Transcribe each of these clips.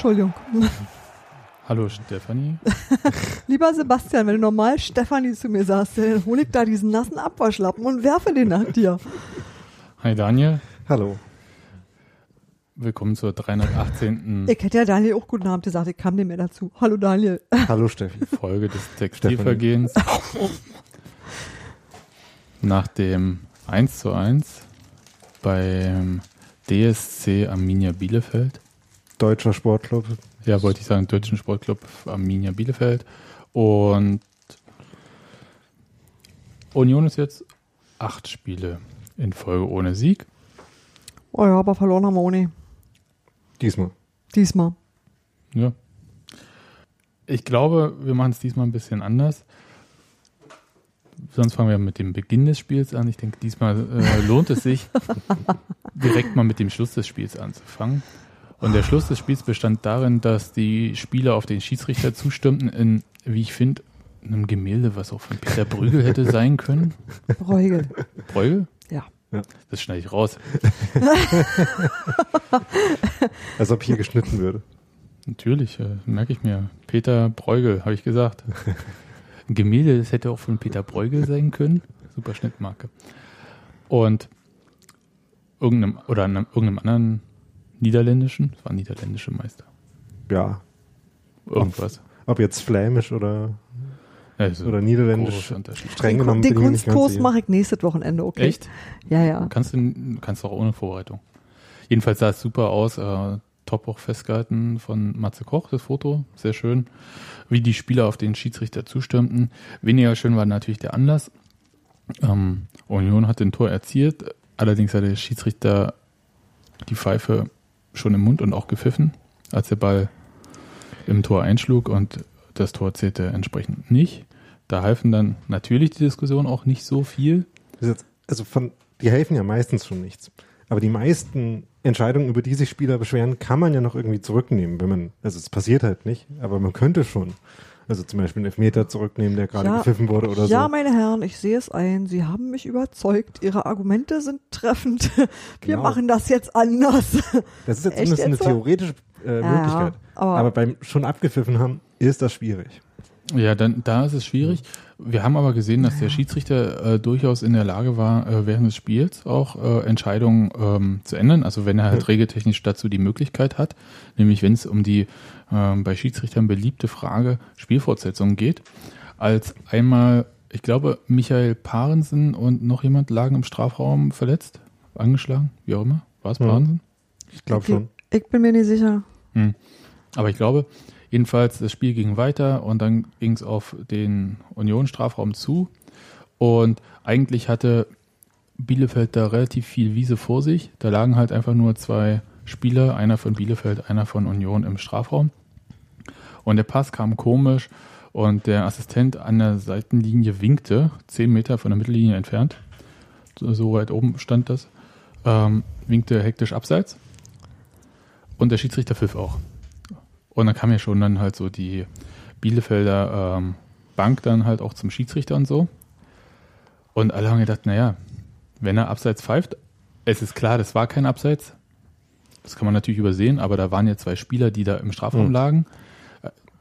Entschuldigung. Hallo Stefanie. Lieber Sebastian, wenn du normal Stefanie zu mir sagst, dann hole ich da diesen nassen Abwaschlappen und werfe den nach dir. Hi Daniel. Hallo. Willkommen zur 318. Ich hätte ja Daniel auch guten Abend gesagt, ich kam nicht mehr dazu. Hallo Daniel. Hallo Steffi. Folge des Textilvergehens. Nach dem 1 zu 1 beim DSC Arminia Bielefeld. Deutscher Sportclub. Ja, wollte ich sagen, Deutschen Sportclub Arminia Bielefeld. Und Union ist jetzt acht Spiele in Folge ohne Sieg. Oh ja, aber verloren haben wir ohne. Diesmal. Diesmal. Ja. Ich glaube, wir machen es diesmal ein bisschen anders. Sonst fangen wir mit dem Beginn des Spiels an. Ich denke, diesmal äh, lohnt es sich, direkt mal mit dem Schluss des Spiels anzufangen. Und der Schluss des Spiels bestand darin, dass die Spieler auf den Schiedsrichter zustimmten in, wie ich finde, einem Gemälde, was auch von Peter Brügel hätte sein können. Bräugel. Brügel? Ja. Ja. Das schneide ich raus. Als ob hier geschnitten würde. Natürlich, äh, merke ich mir. Peter Bruegel, habe ich gesagt. Ein Gemälde, das hätte auch von Peter Bruegel sein können. Super Schnittmarke. Und irgendeinem, oder einem, irgendeinem anderen niederländischen, das war ein niederländischer Meister. Ja. Irgendwas. Ob jetzt flämisch oder, Also, oder niederländisch. Streng Den, genommen den ganz Kunstkurs mache ich nächstes Wochenende, okay? Echt? Ja, ja. Kannst du kannst du auch ohne Vorbereitung. Jedenfalls sah es super aus. Äh, top auch festgehalten von Matze Koch, das Foto. Sehr schön. Wie die Spieler auf den Schiedsrichter zustimmten. Weniger schön war natürlich der Anlass. Ähm, Union hat den Tor erzielt. Allerdings hat der Schiedsrichter die Pfeife schon im Mund und auch gepfiffen, als der Ball im Tor einschlug und das Tor zählte entsprechend nicht. Da halfen dann natürlich die Diskussion auch nicht so viel. Also von, die helfen ja meistens schon nichts. Aber die meisten Entscheidungen, über die sich Spieler beschweren, kann man ja noch irgendwie zurücknehmen, wenn man, also es passiert halt nicht, aber man könnte schon. Also zum Beispiel einen Elfmeter zurücknehmen, der gerade Ja. gepfiffen wurde oder ja, so. meine Herren, ich sehe es ein. Sie haben mich überzeugt. Ihre Argumente sind treffend. Wir Genau. machen das jetzt anders. Das ist jetzt Echt zumindest eine jetzt so? theoretische äh, Ja, Möglichkeit. aber- aber, beim schon abgepfiffen haben, ist das schwierig. Ja, dann da ist es schwierig. Wir haben aber gesehen, dass der Schiedsrichter äh, durchaus in der Lage war, äh, während des Spiels auch äh, Entscheidungen ähm, zu ändern. Also wenn er halt Ja. regeltechnisch dazu die Möglichkeit hat, nämlich wenn es um die ähm, bei Schiedsrichtern beliebte Frage Spielfortsetzung geht, als einmal, ich glaube, Michael Parensen und noch jemand lagen im Strafraum verletzt, angeschlagen, wie auch immer. War es Ja. Parensen? Ich glaube schon. Ich bin mir nicht sicher. Hm. Aber ich glaube, jedenfalls, das Spiel ging weiter und dann ging es auf den Union-Strafraum zu. Und eigentlich hatte Bielefeld da relativ viel Wiese vor sich. Da lagen halt einfach nur zwei Spieler, einer von Bielefeld, einer von Union im Strafraum. Und der Pass kam komisch und der Assistent an der Seitenlinie winkte, zehn Meter von der Mittellinie entfernt. So, weit oben stand das. Ähm, winkte hektisch abseits. Und der Schiedsrichter pfiff auch. Und dann kam ja schon dann halt so die Bielefelder ähm, Bank dann halt auch zum Schiedsrichter und so. Und alle haben gedacht, naja, wenn er abseits pfeift, es ist klar, das war kein Abseits. Das kann man natürlich übersehen, aber da waren ja zwei Spieler, die da im Strafraum Mhm. lagen.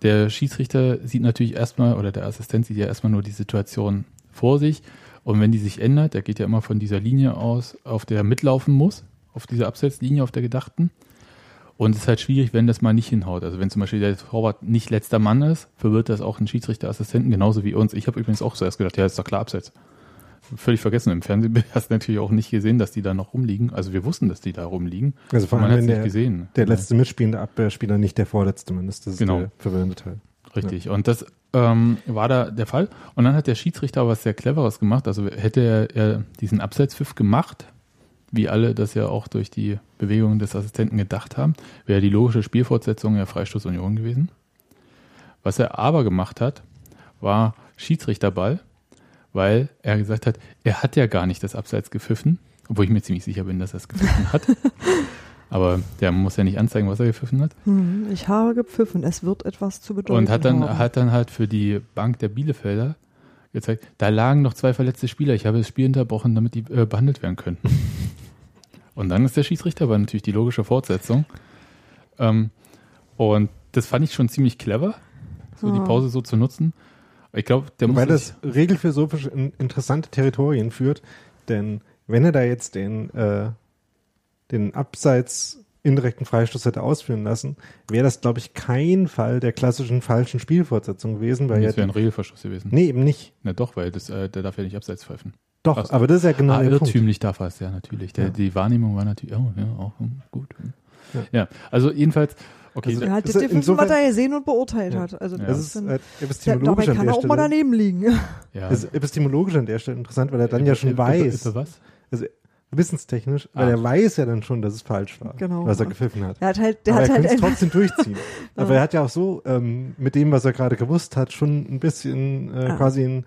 Der Schiedsrichter sieht natürlich erstmal, oder der Assistent sieht ja erstmal nur die Situation vor sich. Und wenn die sich ändert, der geht ja immer von dieser Linie aus, auf der er mitlaufen muss, auf dieser Abseitslinie, auf der gedachten. Und es ist halt schwierig, wenn das mal nicht hinhaut. Also wenn zum Beispiel der Torwart nicht letzter Mann ist, verwirrt das auch einen Schiedsrichterassistenten, genauso wie uns. Ich habe übrigens auch zuerst gedacht, ja, ist doch klar Abseits. Völlig vergessen. Im Fernsehen hast du natürlich auch nicht gesehen, dass die da noch rumliegen. Also wir wussten, dass die da rumliegen. Also vor Man allem, hat es wenn nicht der, gesehen. der letzte mitspielende Abwehrspieler nicht der vorletzte Mann ist. Das ist Genau. der verwirrende Teil. Richtig. Und das ähm, war da der Fall. Und dann hat der Schiedsrichter was sehr Cleveres gemacht. Also hätte er, er diesen Abseitspfiff gemacht, wie alle das ja auch durch die Bewegung des Assistenten gedacht haben, wäre die logische Spielfortsetzung ja Freistoß Union gewesen. Was er aber gemacht hat, war Schiedsrichterball, weil er gesagt hat, er hat ja gar nicht das Abseits gepfiffen, obwohl ich mir ziemlich sicher bin, dass er es gepfiffen hat. Aber der muss ja nicht anzeigen, was er gepfiffen hat. Hm, ich habe gepfiffen. Es wird etwas zu bedeuten Und hat dann, haben. hat dann halt für die Bank der Bielefelder gezeigt, da lagen noch zwei verletzte Spieler. Ich habe das Spiel unterbrochen, damit die äh, behandelt werden können. Und dann ist der Schiedsrichter aber natürlich die logische Fortsetzung. Ähm, und das fand ich schon ziemlich clever, so die Ah. Pause so zu nutzen. Ich glaube, der muss Weil sich- das regelphilosophisch in interessante Territorien führt, denn wenn er da jetzt den, äh, den Abseits indirekten Freistoß hätte ausführen lassen, wäre das, glaube ich, kein Fall der klassischen falschen Spielfortsetzung gewesen, weil das wäre ein Regelverschluss gewesen. nee, eben nicht. Na doch, weil das, äh, der darf ja nicht abseits pfeifen. Doch, Ach so. aber das ist ja genau ah, der Punkt. irrtümlich darf er es, ja, natürlich. Der, Ja. Die Wahrnehmung war natürlich, oh, ja, auch gut. Ja. Ja. also jedenfalls, okay, Also- Er hat Das was er gesehen und beurteilt Ja. hat. Also Ja. das ist dann, äh, ja, epistemologisch dabei an kann der er auch mal daneben liegen. ja. Das ist epistemologisch an der Stelle interessant, weil er dann ja schon weiß, was? also wissenstechnisch, weil Ah. er weiß ja dann schon, dass es falsch war, Genau. was er gepfiffen hat. Er hat halt, der aber hat er halt könnte es trotzdem durchziehen. Aber er hat ja auch so ähm, mit dem, was er gerade gewusst hat, schon ein bisschen äh, Ja. quasi einen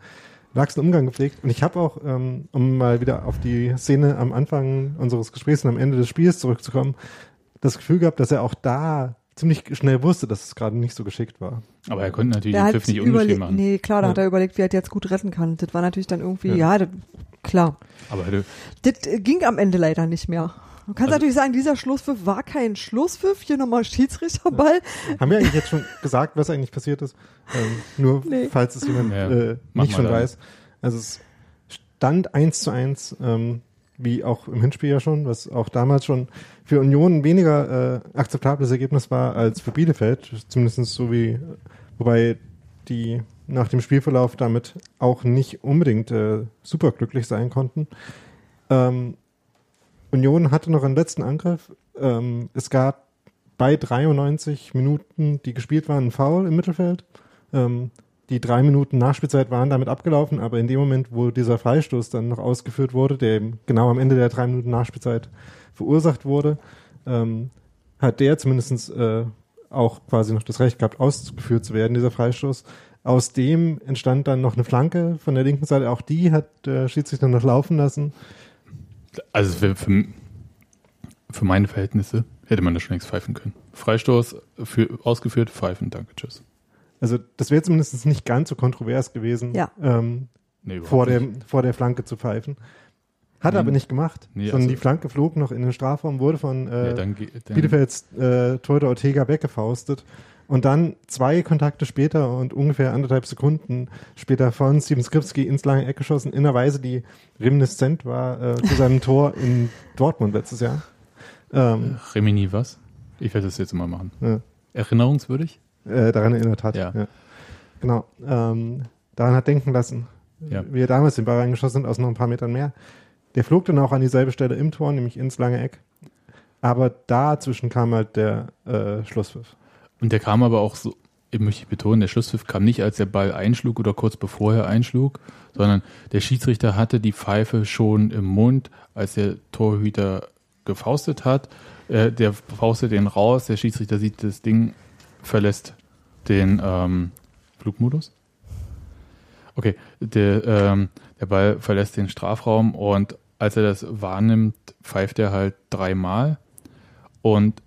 laxen Umgang gepflegt. Und ich habe auch, ähm, um mal wieder auf die Szene am Anfang unseres Gesprächs und am Ende des Spiels zurückzukommen, das Gefühl gehabt, dass er auch da ziemlich schnell wusste, dass es gerade nicht so geschickt war. Aber er konnte natürlich der den hat Pfiff nicht überlegt, machen. nee, klar, da Ja. hat er überlegt, wie er das jetzt gut retten kann. Das war natürlich dann irgendwie, Ja. ja, das, klar. Aber Das äh, ging am Ende leider nicht mehr. Du kannst Also- natürlich sagen, dieser Schlusspfiff war kein Schlusspfiff, hier nochmal Schiedsrichterball. Haben wir eigentlich jetzt schon gesagt, was eigentlich passiert ist? Ähm, nur Nee. falls es jemand Ja, äh, nicht schon dann. weiß. Also es stand eins zu eins, ähm, wie auch im Hinspiel ja schon, was auch damals schon für Union weniger äh, akzeptables Ergebnis war als für Bielefeld, zumindest so wie, wobei die nach dem Spielverlauf damit auch nicht unbedingt äh, superglücklich sein konnten. Ähm, Union hatte noch einen letzten Angriff. Ähm, es gab bei 93 Minuten, die gespielt waren, einen Foul im Mittelfeld. Ähm, die drei Minuten Nachspielzeit waren damit abgelaufen, aber in dem Moment, wo dieser Freistoß dann noch ausgeführt wurde, der eben genau am Ende der drei Minuten Nachspielzeit verursacht wurde, ähm, hat der zumindest äh, auch quasi noch das Recht gehabt, ausgeführt zu werden, dieser Freistoß. Aus dem entstand dann noch eine Flanke von der linken Seite. Auch die hat der Schiedsrichter noch laufen lassen. also für, für, für meine Verhältnisse hätte man das schon längst pfeifen können. Freistoß für, ausgeführt, pfeifen, danke, tschüss. Also das wäre zumindest nicht ganz so kontrovers gewesen, Ja. ähm, Nee, vor, der, vor der Flanke zu pfeifen. Hat er aber nicht gemacht, Nee, sondern also- die Flanke flog noch in den Strafraum, wurde von äh, ja, dann, dann, Bielefelds äh, Torhüter Ortega weggefaustet und dann zwei Kontakte später und ungefähr anderthalb Sekunden später von Steven Skripski ins lange Eck geschossen, in einer Weise, die reminiszent war äh, zu seinem Tor in Dortmund letztes Jahr. Ähm, Remini was? Ich werde das jetzt mal machen. ja. Erinnerungswürdig? äh, daran erinnert hat. Ja. Genau. Ähm, daran hat denken lassen, Ja. wie er damals den Ball reingeschossen hat, aus noch ein paar Metern mehr. Der flog dann auch an dieselbe Stelle im Tor, nämlich ins lange Eck. Aber dazwischen kam halt der äh, Schlusspfiff. Und der kam aber auch so, ich möchte betonen, der Schlusspfiff kam nicht, als der Ball einschlug oder kurz bevor er einschlug, sondern der Schiedsrichter hatte die Pfeife schon im Mund, als der Torhüter gefaustet hat. Äh, der faustet den raus, der Schiedsrichter sieht das Ding, verlässt den ähm, Flugmodus. Okay, der, ähm, der Ball verlässt den Strafraum und als er das wahrnimmt, pfeift er halt dreimal. Und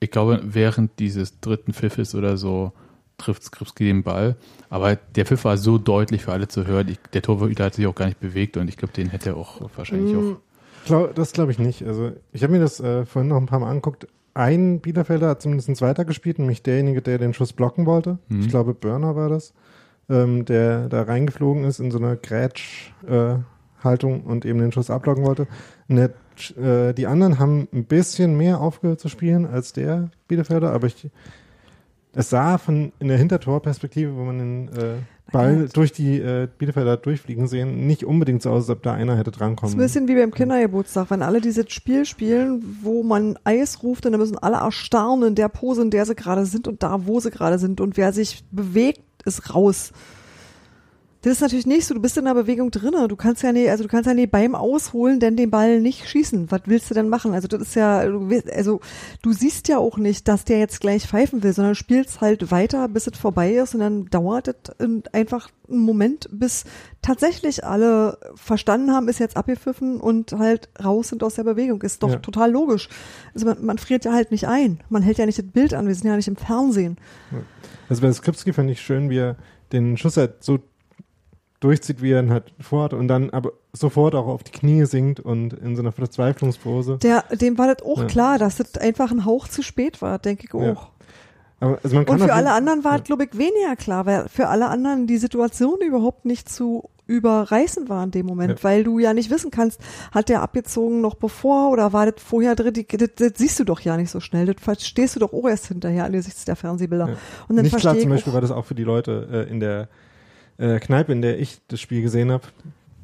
ich glaube, während dieses dritten Pfiffes oder so trifft Skripski den Ball. Aber der Pfiff war so deutlich für alle zu hören. Ich, der Torhüter hat sich auch gar nicht bewegt und ich glaube, den hätte er auch wahrscheinlich auch. Glaub, das glaube ich nicht. Also ich habe mir das äh, vorhin noch ein paar Mal angeguckt. Ein Bielefelder hat zumindest weiter gespielt, nämlich derjenige, der den Schuss blocken wollte. Mhm. Ich glaube, Burner war das, ähm, der da reingeflogen ist in so einer Grätsch-Haltung und eben den Schuss abblocken wollte. Und der, äh, die anderen haben ein bisschen mehr aufgehört zu spielen als der Bielefelder, aber ich, es sah von in der Hintertorperspektive, wo man den äh, Ball durch die äh, Bielefelder durchfliegen sehen, nicht unbedingt so aus, als ob da einer hätte drankommen. ist ein bisschen wie beim Kindergeburtstag, wenn alle dieses Spiel spielen, wo man Eis ruft, dann müssen alle erstarren in der Pose, in der sie gerade sind und da, wo sie gerade sind. Und wer sich bewegt, ist raus. Das ist natürlich nicht so, du bist in der Bewegung drinne. Du kannst ja nicht, also du kannst ja nicht beim Ausholen denn den Ball nicht schießen. Was willst du denn machen? Also das ist ja, also du siehst ja auch nicht, dass der jetzt gleich pfeifen will, sondern spielst halt weiter, bis es vorbei ist und dann dauert es in- einfach einen Moment, bis tatsächlich alle verstanden haben, ist jetzt abgepfiffen und halt raus sind aus der Bewegung. Ist doch Ja. total logisch. Also man, man friert ja halt nicht ein. Man hält ja nicht das Bild an. Wir sind ja nicht im Fernsehen. Also bei Skripski fand ich schön, wie er den Schuss halt so durchzieht, wie er ihn halt fort und dann aber sofort auch auf die Knie sinkt und in so einer Verzweiflungspose. Der, dem war das auch Ja. klar, dass das einfach ein Hauch zu spät war, denke ich auch. Aber, also Und für alle anderen war es, glaube ich, weniger klar, weil für alle anderen die Situation überhaupt nicht zu überreißen war in dem Moment, Ja. weil du ja nicht wissen kannst, hat der abgezogen noch bevor oder war das vorher drin, die, das, das siehst du doch ja nicht so schnell, das verstehst du doch auch erst hinterher angesichts der Fernsehbilder. Ja. Und dann Nicht klar zum Beispiel auch, war das auch für die Leute äh, in der äh, Kneipe, in der ich das Spiel gesehen habe.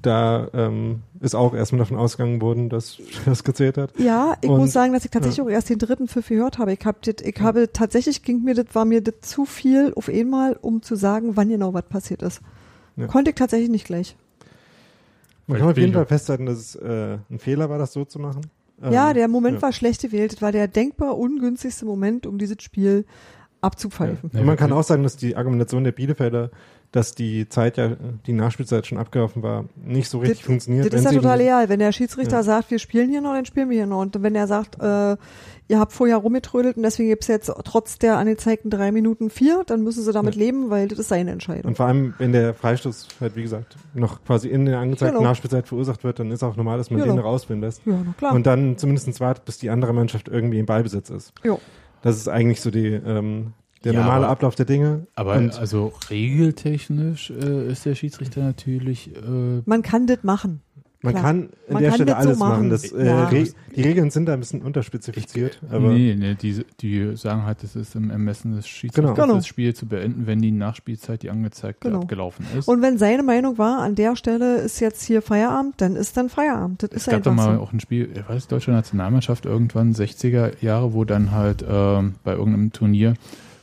Da ähm, ist auch erstmal davon ausgegangen worden, dass das gezählt hat. Ja, ich Und- muss sagen, dass ich tatsächlich auch erst den dritten Pfiff gehört habe. Ich habe, ich habe tatsächlich ging mir das, war mir das zu viel auf einmal, um zu sagen, wann genau was passiert ist. Ja. Konnte ich tatsächlich nicht gleich. Man Vielleicht kann auf jeden Fall festhalten, dass es äh, ein Fehler war, das so zu machen. Ähm, ja, der Moment ja. war schlecht gewählt. Das war der denkbar ungünstigste Moment, um dieses Spiel abzupfeifen. Und man kann auch sagen, dass die Argumentation der Bielefelder, dass die Zeit ja, die Nachspielzeit schon abgelaufen war, nicht so richtig Das- funktioniert. Das ist ja total real. Wenn der Schiedsrichter Ja. sagt, wir spielen hier noch, dann spielen wir hier noch. Und wenn er sagt, äh, ihr habt vorher rumgetrödelt und deswegen gibt's jetzt trotz der angezeigten drei Minuten vier, dann müssen sie damit Ja. leben, weil das ist seine Entscheidung. Und vor allem, wenn der Freistoß halt, wie gesagt, noch quasi in der angezeigten Genau. Nachspielzeit verursacht wird, dann ist auch normal, dass man Genau. den rausfinden lässt. ja, na klar. Und dann zumindest wartet, bis die andere Mannschaft irgendwie im Ballbesitz ist. jo. Das ist eigentlich so die, ähm, der Ja, normale aber- Ablauf der Dinge. Aber und also regeltechnisch äh, ist der Schiedsrichter natürlich äh, Man kann das machen. man klar. kann an Man der kann Stelle das so alles machen. machen. Das, äh, Ja. Re die Regeln sind da ein bisschen unterspezifiziert. aber nee, nee, die, die sagen halt, es ist im Ermessen des Schiedsrichters, Genau. Das Spiel zu beenden, wenn die Nachspielzeit, die angezeigte, Genau. abgelaufen ist. Und wenn seine Meinung war, an der Stelle ist jetzt hier Feierabend, dann ist dann Feierabend. Das es ist gab doch mal so. auch ein Spiel, ich weiß, deutsche Nationalmannschaft irgendwann 60er Jahre, wo dann halt ähm, bei irgendeinem Turnier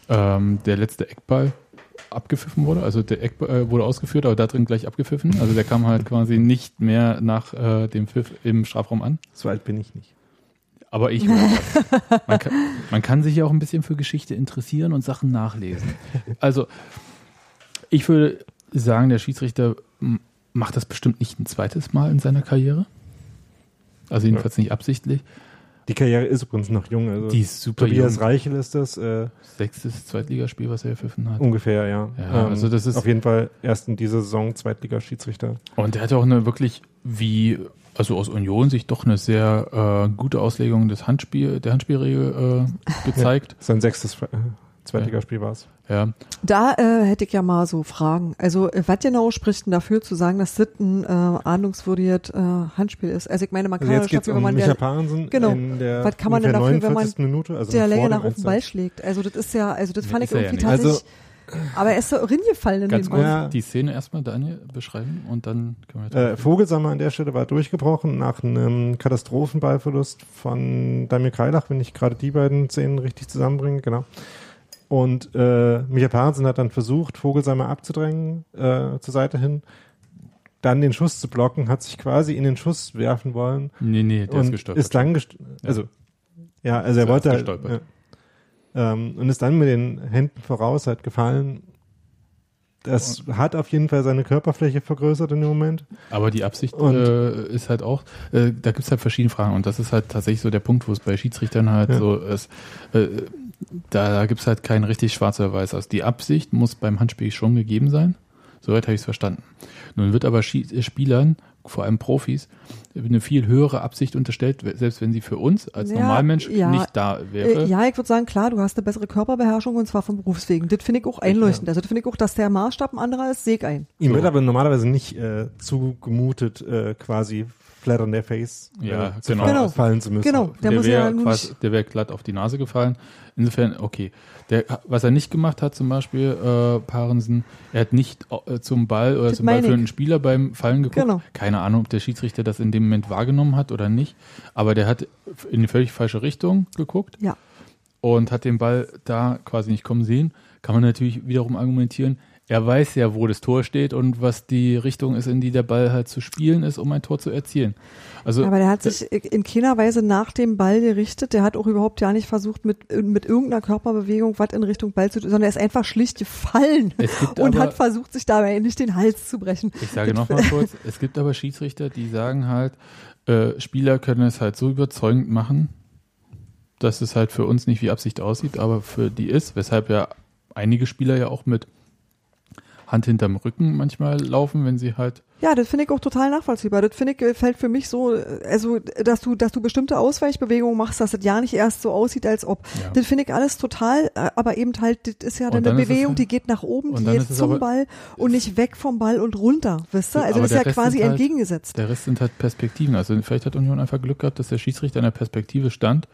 ähm, der letzte Eckball abgepfiffen wurde. Also der Eckball äh, wurde ausgeführt, aber da drin gleich abgepfiffen. Also der kam halt quasi nicht mehr nach äh, dem Pfiff im Strafraum an. so alt bin ich nicht. Aber ich man, kann, man kann sich ja auch ein bisschen für Geschichte interessieren und Sachen nachlesen. Also, ich würde sagen, der Schiedsrichter macht das bestimmt nicht ein zweites Mal in seiner Karriere. Also jedenfalls nicht absichtlich. Die Karriere ist übrigens noch jung. Also Die ist super Tobias jung. Reichel ist das äh, Sechstes Zweitligaspiel, was er gepfiffen hat. ungefähr, ja. Ja, also das ist- auf jeden Fall erst in dieser Saison Zweitligaschiedsrichter. Und der hat auch eine wirklich, wie, also aus Union sich doch eine sehr äh, gute Auslegung des Handspiel, der Handspielregel äh, gezeigt. Sein sechstes Zweitligaspiel war es. Ja. Da äh, hätte ich ja mal so Fragen. Also, äh, was genau spricht denn dafür zu sagen, dass das ein äh, ahndungswürdiges äh, Handspiel ist? Also, ich meine, man kann Also ja jetzt es dafür, um wenn man Micha der, Parensen Genau. in der Was kann man denn dafür, wenn man 49. Minute, also der Länge nach auf den Ball 1 schlägt. Also, das ist ja, also, das Nee, fand ich er ja irgendwie nicht. Also- tatsächlich. aber er ist so reingefallen in Ganz dem kurz. Ja. die Szene erstmal, Daniel, beschreiben und dann können wir Äh. Vogelsammer an der Stelle war durchgebrochen nach einem Katastrophenballverlust von Damir Kreilach, wenn ich gerade die beiden Szenen richtig zusammenbringe, genau. Und äh, Micha Parensen hat dann versucht, Vogelsammer abzudrängen äh, zur Seite hin, dann den Schuss zu blocken, hat sich quasi in den Schuss werfen wollen Nee, nee, der ist gestolpert. ist dann gest also ja, also er wollte halt, gestolpert. ja, ähm, und ist dann mit den Händen voraus halt gefallen. Das hat auf jeden Fall seine Körperfläche vergrößert in dem Moment. Aber die Absicht äh, ist halt auch, äh, da gibt es halt verschiedene Fragen und das ist halt tatsächlich so der Punkt, wo es bei Schiedsrichtern halt Ja. so ist, äh, da, da gibt es halt kein richtig schwarz oder weiß aus. Die Absicht muss beim Handspiel schon gegeben sein, soweit habe ich es verstanden. Nun wird aber äh, Spielern, vor allem Profis, eine viel höhere Absicht unterstellt, selbst wenn sie für uns als Ja, Normalmensch ja. nicht da wäre. Äh, ja, ich würde sagen, klar, du hast eine bessere Körperbeherrschung und zwar vom Berufswegen. Das finde ich auch einleuchtend. Also das finde ich auch, dass der Maßstab ein anderer ist, sehe ich ein. Ihm So. wird aber normalerweise nicht äh, zugemutet, äh, quasi flat on their face Ja, äh, genau. fallen, Genau. fallen zu müssen. Genau, der, wäre quasi, nicht, der wäre glatt auf die Nase gefallen. Insofern, okay. Der, was er nicht gemacht hat, zum Beispiel, äh, Parensen, er hat nicht äh, zum Ball oder Das zum einen Spieler beim Fallen geguckt. Genau. Keine Ahnung, ob der Schiedsrichter das in dem Moment wahrgenommen hat oder nicht. Aber der hat in die völlig falsche Richtung geguckt ja. und hat den Ball da quasi nicht kommen sehen. Kann man natürlich wiederum argumentieren, er weiß ja, wo das Tor steht und was die Richtung ist, in die der Ball halt zu spielen ist, um ein Tor zu erzielen. Also Aber der hat sich in keiner Weise nach dem Ball gerichtet. Der hat auch überhaupt ja nicht versucht, mit, mit irgendeiner Körperbewegung was in Richtung Ball zu tun, sondern er ist einfach schlicht gefallen und aber- hat versucht, sich dabei nicht den Hals zu brechen. Ich sage nochmal kurz, es gibt aber Schiedsrichter, die sagen halt, äh, Spieler können es halt so überzeugend machen, dass es halt für uns nicht wie Absicht aussieht, aber für die ist, weshalb ja einige Spieler ja auch mit Hand hinterm Rücken manchmal laufen, wenn sie halt Ja, das finde ich auch total nachvollziehbar. Das finde ich äh, fällt für mich so, äh, also dass du, dass du bestimmte Ausweichbewegungen machst, dass das ja nicht erst so aussieht, als ob. Ja. Das finde ich alles total, äh, aber eben halt, das ist ja dann dann eine Bewegung, halt- die geht nach oben, die geht zum aber- Ball und nicht weg vom Ball und runter, wisst ihr? Also das ist ja Rest quasi halt- entgegengesetzt. Der Rest sind halt Perspektiven. Also vielleicht hat Union einfach Glück gehabt, dass der Schiedsrichter in der Perspektive stand,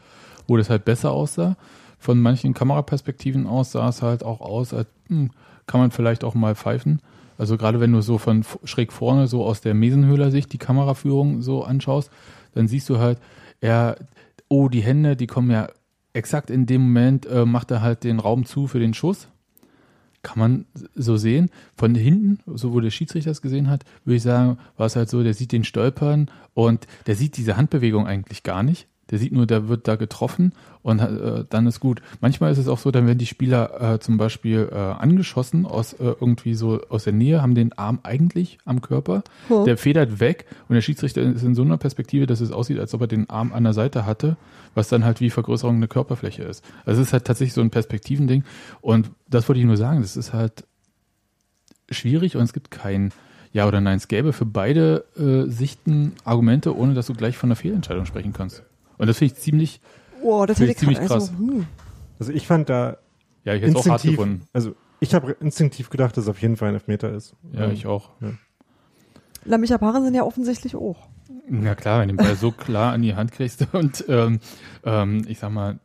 wo das halt besser aussah. Von manchen Kameraperspektiven aus sah es halt auch aus, als hm, kann man vielleicht auch mal pfeifen. Also gerade wenn du so von schräg vorne so aus der Mesenhöhler-Sicht die Kameraführung so anschaust, dann siehst du halt, er, oh, die Hände, die kommen ja exakt in dem Moment, äh, macht er halt den Raum zu für den Schuss kann man so sehen. Von hinten, so wo der Schiedsrichter es gesehen hat, würde ich sagen, war es halt so, der sieht den Stolpern und der sieht diese Handbewegung eigentlich gar nicht. Der sieht nur, der wird da getroffen und äh, dann ist gut. Manchmal ist es auch so, dann werden die Spieler äh, zum Beispiel äh, angeschossen aus äh, irgendwie so aus der Nähe, haben den Arm eigentlich am Körper, Hm. der federt weg und der Schiedsrichter ist in so einer Perspektive, dass es aussieht, als ob er den Arm an der Seite hatte, was dann halt wie Vergrößerung der Körperfläche ist. Also es ist halt tatsächlich so ein Perspektivending und das wollte ich nur sagen, das ist halt schwierig und es gibt kein Ja oder Nein. Es gäbe für beide äh, Sichten Argumente, ohne dass du gleich von einer Fehlentscheidung sprechen kannst. Und das finde ich ziemlich, Oh, das Finde hätte ich ich ziemlich grad- also, krass. hm. Also ich fand da ja, ich hätte es auch hart gefunden. also ich habe instinktiv gedacht, dass es auf jeden Fall ein Elfmeter ist. Ja, Ähm, ich auch. Lamicha Paaren sind ja offensichtlich auch. Na klar, wenn du den Ball so klar an die Hand kriegst und ähm, ähm, ich sag mal,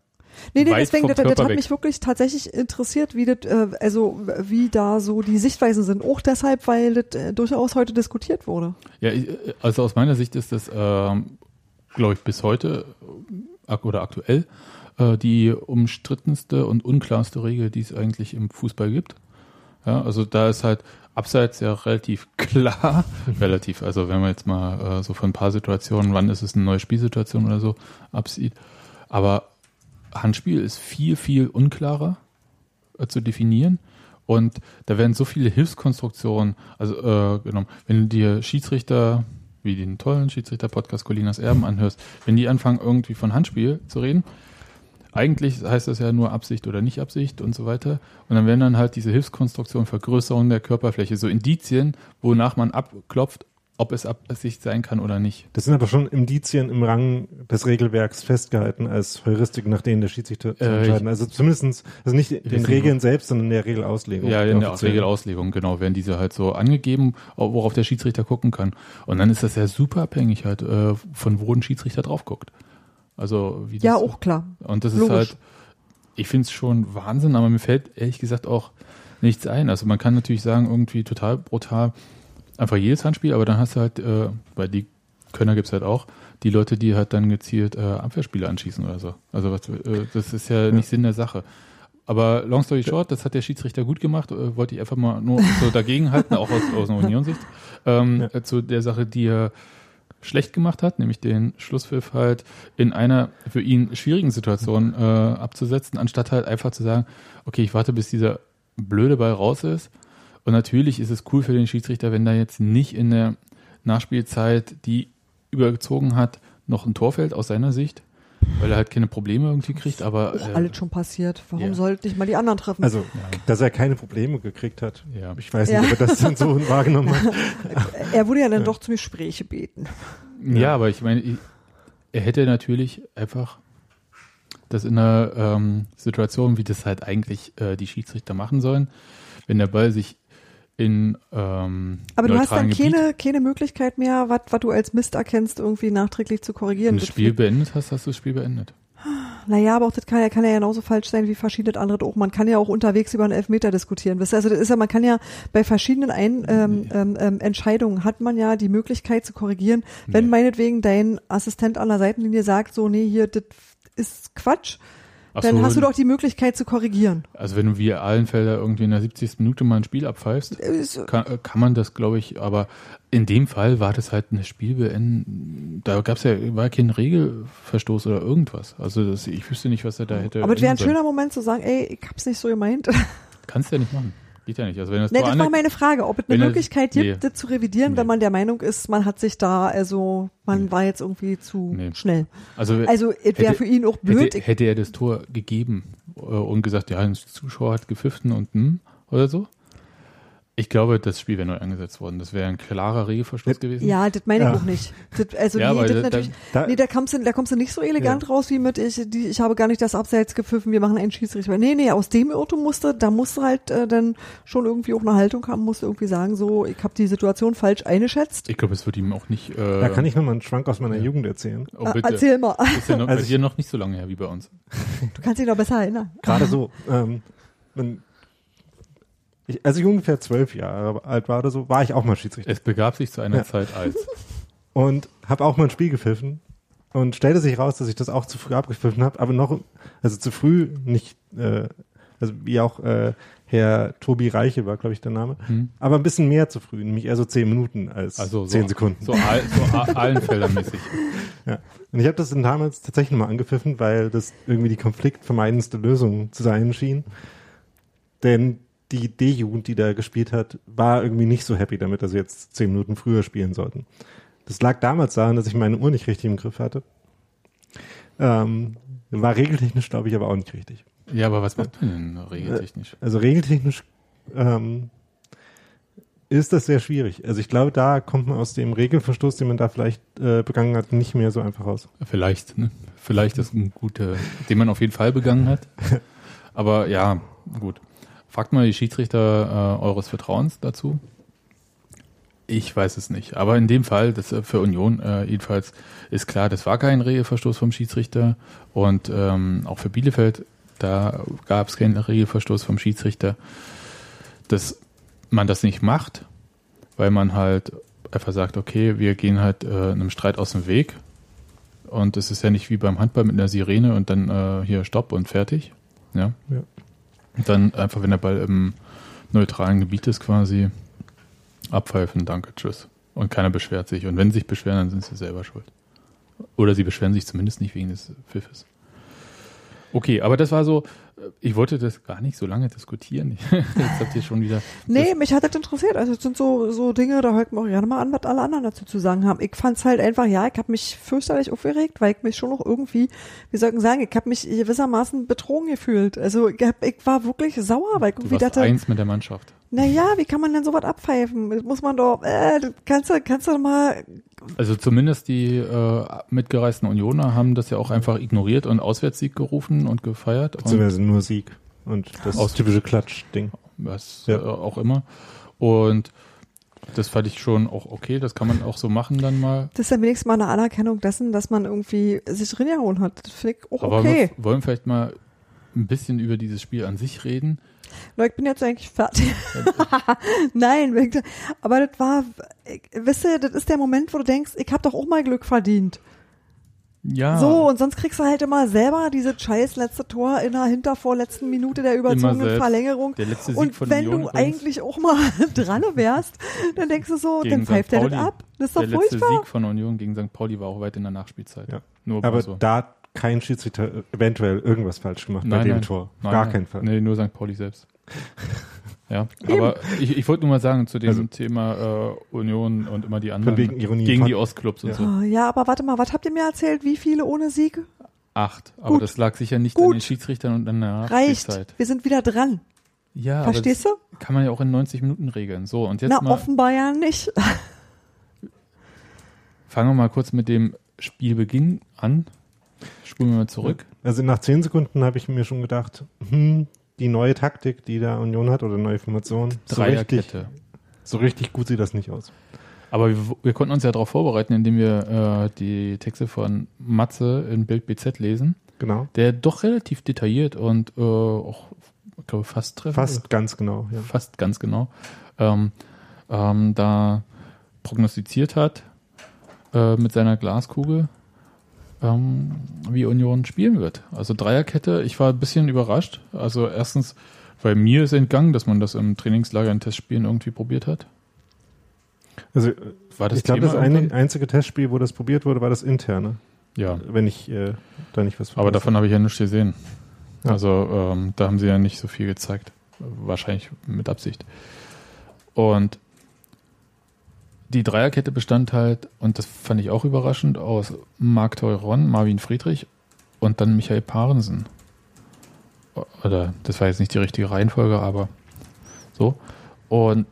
Nee, nee, deswegen, das, das hat weg. mich wirklich tatsächlich interessiert, wie das, äh, also wie da so die Sichtweisen sind. Auch deshalb, weil das äh, durchaus heute diskutiert wurde. Ja, ich- also aus meiner Sicht ist das, ähm, glaube ich, bis heute oder aktuell äh, die umstrittenste und unklarste Regel, die es eigentlich im Fußball gibt. Ja, also da ist halt abseits ja relativ klar, relativ, also wenn man jetzt mal äh, so von ein paar Situationen, wann ist es eine neue Spielsituation oder so, absieht. Aber Handspiel ist viel, viel unklarer äh, zu definieren. Und da werden so viele Hilfskonstruktionen also, äh, genommen. Wenn dir Schiedsrichter, wie den tollen Schiedsrichter-Podcast Colinas Erben anhörst, wenn die anfangen, irgendwie von Handspiel zu reden, eigentlich heißt das ja nur Absicht oder nicht Absicht und so weiter. Und dann werden dann halt diese Hilfskonstruktionen, Vergrößerung der Körperfläche, so Indizien, wonach man abklopft, ob es Absicht sein kann oder nicht. Das sind aber schon Indizien im Rang des Regelwerks festgehalten als Heuristik, nach denen der Schiedsrichter zu Äh, entscheiden. Also zumindestens, also nicht den wissen Regeln selbst, sondern der Regelauslegung. Ja, in der offiziellen. Regelauslegung, genau, werden diese halt so angegeben, worauf der Schiedsrichter gucken kann. Und dann ist das ja super abhängig halt, äh, von wo ein Schiedsrichter drauf guckt. Also wie das Ja, auch klar. Und das ist Logisch. halt, ich finde es schon Wahnsinn, aber mir fällt ehrlich gesagt auch nichts ein. Also man kann natürlich sagen, irgendwie total brutal, einfach jedes Handspiel, aber dann hast du halt, äh, weil die Könner gibt's halt auch, die Leute, die halt dann gezielt äh, Abwehrspieler anschießen oder so. Also was, äh, das ist ja nicht Sinn der Sache. Aber long story short, das hat der Schiedsrichter gut gemacht, äh, wollte ich einfach mal nur so dagegenhalten, auch aus, aus einer Union-Sicht, ähm, Ja. äh, zu der Sache, die er schlecht gemacht hat, nämlich den Schlusspfiff halt in einer für ihn schwierigen Situation äh, abzusetzen, anstatt halt einfach zu sagen, okay, ich warte, bis dieser blöde Ball raus ist. Und natürlich ist es cool für den Schiedsrichter, wenn da jetzt nicht in der Nachspielzeit, die übergezogen hat, noch ein Tor fällt aus seiner Sicht, weil er halt keine Probleme irgendwie kriegt, aber Auch äh, alles schon passiert. Warum ja. sollten nicht mal die anderen treffen? Also, dass er keine Probleme gekriegt hat. ja. Ich weiß nicht, Ja. ob er das dann so wahrgenommen hat. er wurde ja dann doch zum Gespräch gebeten. Ja, aber ich meine, ich- er hätte natürlich einfach das in einer ähm, Situation, wie das halt eigentlich äh, die Schiedsrichter machen sollen, wenn der Ball sich in ähm, Aber du hast dann keine, keine Möglichkeit mehr, was was du als Mist erkennst, irgendwie nachträglich zu korrigieren. ein Das Spiel beendet hast, hast du das Spiel beendet. Naja, aber auch das kann ja, kann ja genauso falsch sein wie verschiedene andere auch. Man kann ja auch unterwegs über einen Elfmeter diskutieren. Wisst ihr? Also das ist ja, man kann ja bei verschiedenen Ein, ähm, ähm, ähm, Entscheidungen hat man ja die Möglichkeit zu korrigieren. Wenn Nee. meinetwegen dein Assistent an der Seitenlinie sagt, so, nee, hier, das ist Quatsch, Ach dann so, hast du doch die Möglichkeit zu korrigieren. Also wenn du wie Ahlenfelder irgendwie in der 70. Minute mal ein Spiel abpfeifst, Ist- kann, äh, kann man das, glaube ich, aber in dem Fall war das halt eine Spielbeenden. Da gab es ja war kein Regelverstoß oder irgendwas. Also das, ich wüsste nicht, was er da hätte. Aber es wäre ein schöner Moment zu sagen, ey, ich hab's nicht so gemeint. Kannst du ja nicht machen. Geht ja nicht. Also wenn das Tor das war meine Frage, ob es eine Möglichkeit gibt, nee. das zu revidieren, Nee. wenn man der Meinung ist, man hat sich da, also man Nee. war jetzt irgendwie zu schnell. also, Also es wäre für ihn auch blöd. hätte, hätte er das Tor gegeben äh, und gesagt, ja, ein Zuschauer hat gepfiffen und hm, oder so, Ich glaube, das Spiel wäre neu angesetzt worden. Das wäre ein klarer Regelverstoß gewesen. Ja, das meine ich Ja. auch nicht. Das, also Ja, nee, das da- natürlich, da- nee, da kommst du, da kommst du nicht so elegant raus wie mit ich, die, ich habe gar nicht das Abseits gepfiffen, wir machen einen Schiedsrichter. Nee, nee, aus dem Irrtum musste, da musst du halt äh, dann schon irgendwie auch eine Haltung haben, musst du irgendwie sagen, so, ich habe die Situation falsch eingeschätzt. Ich glaube, es wird ihm auch nicht. Äh, Da kann ich nochmal einen Schwank aus meiner ja. Jugend erzählen. Oh, bitte. Erzähl mal. Ist ja noch, Also dir noch nicht so lange her wie bei uns. Du kannst dich noch besser erinnern. Gerade so. Ähm, wenn, ich, als ich ungefähr zwölf Jahre alt war oder so, war ich auch mal Schiedsrichter. Es begab sich zu einer Ja. Zeit als. und habe auch mal ein Spiel gepfiffen und stellte sich raus, dass ich das auch zu früh abgepfiffen habe, aber noch, also zu früh nicht, äh, also wie auch äh, Herr Tobi Reiche war, glaube ich, der Name, Hm. aber ein bisschen mehr zu früh, nämlich eher so zehn Minuten als Also so, zehn Sekunden. So, Al, so A- Ahlenfelder-mäßig. Ja. Und ich habe das dann damals tatsächlich nochmal angepfiffen, weil das irgendwie die konfliktvermeidendste Lösung zu sein schien. Denn die D-Jugend, die da gespielt hat, war irgendwie nicht so happy damit, dass sie jetzt zehn Minuten früher spielen sollten. Das lag damals daran, dass ich meine Uhr nicht richtig im Griff hatte. Ähm, war regeltechnisch, glaube ich, aber auch nicht richtig. Ja, aber was macht man denn regeltechnisch? Also regeltechnisch ähm, ist das sehr schwierig. Also ich glaube, da kommt man aus dem Regelverstoß, den man da vielleicht äh, begangen hat, nicht mehr so einfach raus. Vielleicht, ne? Vielleicht ist ein guter, den man auf jeden Fall begangen hat. Aber ja, gut. Fragt mal die Schiedsrichter äh, eures Vertrauens dazu. Ich weiß es nicht. Aber in dem Fall, das äh, für Union äh, jedenfalls ist klar, das war kein Regelverstoß vom Schiedsrichter. Und ähm, auch für Bielefeld, da gab es keinen Regelverstoß vom Schiedsrichter. Dass man das nicht macht, weil man halt einfach sagt, okay, wir gehen halt äh, einem Streit aus dem Weg. Und es ist ja nicht wie beim Handball mit einer Sirene und dann äh, hier Stopp und fertig. Ja. Ja. Dann einfach, wenn der Ball im neutralen Gebiet ist, quasi abpfeifen, danke, tschüss. Und keiner beschwert sich. Und wenn sie sich beschweren, dann sind sie selber schuld. Oder sie beschweren sich zumindest nicht wegen des Pfiffes. Okay, aber das war so, ich wollte das gar nicht so lange diskutieren. Jetzt habt ihr schon wieder. Nee, mich hat das interessiert. Also es sind so, so Dinge, da hört man auch gerne mal an, was alle anderen dazu zu sagen haben. Ich fand's halt einfach, ja, ich habe mich fürchterlich aufgeregt, weil ich mich schon noch irgendwie, wie soll ich sagen, ich habe mich gewissermaßen betrogen gefühlt. Also ich, hab, ich war wirklich sauer, weil ich Du irgendwie warst dachte, eins mit der Mannschaft. naja, wie kann man denn sowas abpfeifen? Das muss man doch, äh, kannst du, kannst du mal, Also zumindest die äh, mitgereisten Unioner haben das ja auch einfach ignoriert und Auswärtssieg gerufen und gefeiert. Und Beziehungsweise nur Sieg. Und das Aus- typische Klatsch-Ding. was Ja. äh, auch immer. Und das fand ich schon auch okay, das kann man auch so machen dann mal. das ist ja wenigstens mal eine Anerkennung dessen, dass man irgendwie sich drin gehauen hat. Das finde ich auch Aber okay. wir wollen vielleicht mal ein bisschen über dieses Spiel an sich reden. Ich bin jetzt eigentlich fertig. Nein, aber das war, wisst ihr, das ist der Moment, wo du denkst, ich habe doch auch mal Glück verdient. Ja, So, und sonst kriegst du halt immer selber dieses scheiß letzte Tor in der hintervorletzten Minute der überzogenen. Verlängerung. der letzte Sieg Und von wenn Union du eigentlich auch mal dran wärst, dann denkst du so, Gegen dann pfeift der das ab. Das ist doch der letzte furchtbar. Sieg von Union gegen St. Pauli war auch weit in der Nachspielzeit. Ja. Nur Aber so. da kein Schiedsrichter eventuell irgendwas falsch gemacht bei Nein, dem nein. Tor. Nein, Gar keinen Fall. Nee, nur St. Pauli selbst. Ja, aber ich, ich wollte nur mal sagen zu dem Also- Thema äh, Union und immer die anderen wegen Ironie. gegen die Ostclubs und Ja. so. Oh, ja, aber warte mal, was habt ihr mir erzählt? Wie viele ohne Sieg? Acht. Aber Gut. das lag sicher nicht Gut. an den Schiedsrichtern und an der Reicht. Wir sind wieder dran. Ja, aber Verstehst du? das kann man ja auch in 90 Minuten regeln. So, und jetzt Na, mal offenbar ja nicht. fangen wir mal kurz mit dem Spielbeginn an. Spulen wir mal zurück. Also nach zehn Sekunden habe ich mir schon gedacht, hm, die neue Taktik, die da Union hat oder neue Formation, so richtig, so richtig gut sieht das nicht aus. Aber wir, wir konnten uns ja darauf vorbereiten, indem wir äh, die Texte von Matze in Bild BZ lesen, Genau. der doch relativ detailliert und äh, auch, ich glaube, fast treffend, Fast ganz genau. Ja. fast ganz genau, ähm, ähm, da prognostiziert hat äh, mit seiner Glaskugel, ähm, wie Union spielen wird. Also Dreierkette, ich war ein bisschen überrascht. Also erstens, weil mir ist entgangen, dass man das im Trainingslager in Testspielen irgendwie probiert hat. Also War das ich glaube, das irgendwann? einzige Testspiel, wo das probiert wurde, war das interne. Ja, Wenn ich äh, da nicht was aber davon habe ich ja nichts gesehen. Ja. Also ähm, da haben sie ja nicht so viel gezeigt. Wahrscheinlich mit Absicht. Und die Dreierkette bestand halt, und das fand ich auch überraschend, aus Marc Teuron, Marvin Friedrich und dann Michael Parensen. Oder das war jetzt nicht die richtige Reihenfolge, aber so. Und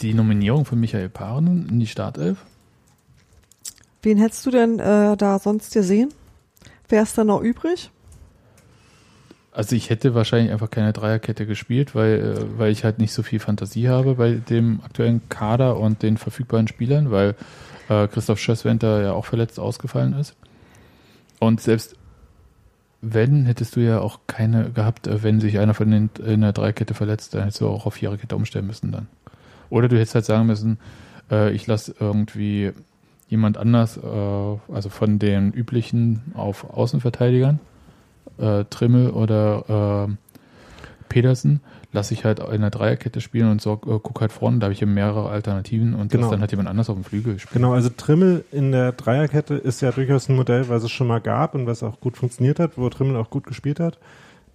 die Nominierung von Michael Paaren in die Startelf. Wen hättest du denn äh, da sonst gesehen? Wer ist da noch übrig? Also ich hätte wahrscheinlich einfach keine Dreierkette gespielt, weil, äh, weil ich halt nicht so viel Fantasie habe bei dem aktuellen Kader und den verfügbaren Spielern, weil äh, Christoph Schösswenter ja auch verletzt ausgefallen ist. Und selbst wenn, hättest du ja auch keine gehabt, äh, wenn sich einer von den in der Dreierkette verletzt, dann hättest du auch auf Viererkette umstellen müssen dann. Oder du hättest halt sagen müssen, äh, ich lasse irgendwie jemand anders, äh, also von den üblichen auf Außenverteidigern, äh, Trimmel oder äh, Pedersen, lasse ich halt in der Dreierkette spielen und so, äh, guck halt vorne, da habe ich ja mehrere Alternativen und Genau. dann hat jemand anders auf dem Flügel gespielt. Genau, also Trimmel in der Dreierkette ist ja durchaus ein Modell, was es schon mal gab und was auch gut funktioniert hat, wo Trimmel auch gut gespielt hat.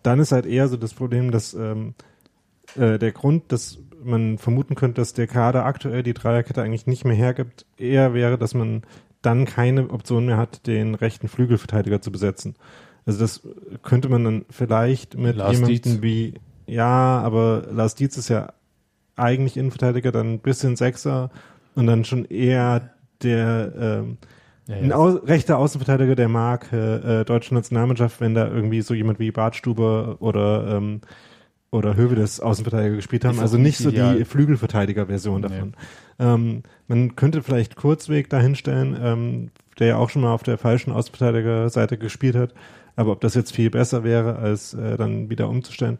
Dann ist halt eher so das Problem, dass ähm, äh, der Grund, dass man vermuten könnte, dass der Kader aktuell die Dreierkette eigentlich nicht mehr hergibt, eher wäre, dass man dann keine Option mehr hat, den rechten Flügelverteidiger zu besetzen. Also das könnte man dann vielleicht mit Lars jemandem Dietz. wie, ja, aber Lars Dietz ist ja eigentlich Innenverteidiger, dann ein bisschen Sechser und dann schon eher der ähm, Ja, ein ja. Au rechter Außenverteidiger der Marke äh, deutsche Nationalmannschaft, wenn da irgendwie so jemand wie Bartstuber oder ähm, oder Hövedes Außenverteidiger gespielt haben. Also nicht so ideal. die Flügelverteidiger-Version Nee. davon. Ähm, man könnte vielleicht Kurzweg dahinstellen, ähm, der ja auch schon mal auf der falschen Außenverteidiger-Seite gespielt hat. Aber ob das jetzt viel besser wäre, als äh, dann wieder umzustellen,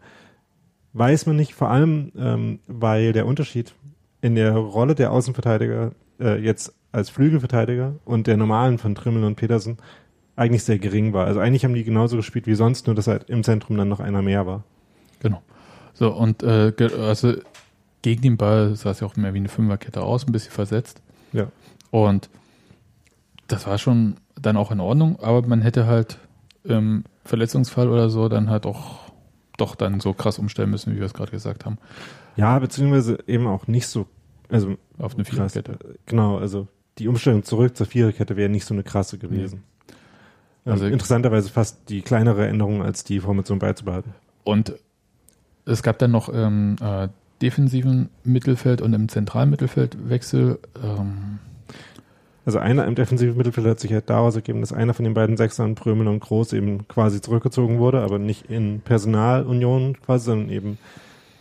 weiß man nicht. Vor allem, ähm, weil der Unterschied in der Rolle der Außenverteidiger äh, jetzt als Flügelverteidiger und der normalen von Trimmel und Petersen eigentlich sehr gering war. Also eigentlich haben die genauso gespielt wie sonst, nur dass halt im Zentrum dann noch einer mehr war. Genau. So, und äh, also gegen den Ball sah es ja auch mehr wie eine Fünferkette aus, ein bisschen versetzt. Ja. Und das war schon dann auch in Ordnung, aber man hätte halt im Verletzungsfall oder so dann halt auch doch dann so krass umstellen müssen, wie wir es gerade gesagt haben, Ja, beziehungsweise eben auch nicht so, also auf eine. Viererkette. Genau, also die Umstellung zurück zur Viererkette wäre nicht so eine krasse gewesen. Also- also interessanterweise fast die kleinere Änderung, als die Formation beizubehalten. Und es gab dann noch im äh, defensiven Mittelfeld und im zentralen Mittelfeld Wechsel. Ähm, Also einer im defensiven Mittelfeld hat sich halt daraus ergeben, dass einer von den beiden Sechsern, Prömel und Groß, eben quasi zurückgezogen wurde, aber nicht in Personalunion quasi, sondern eben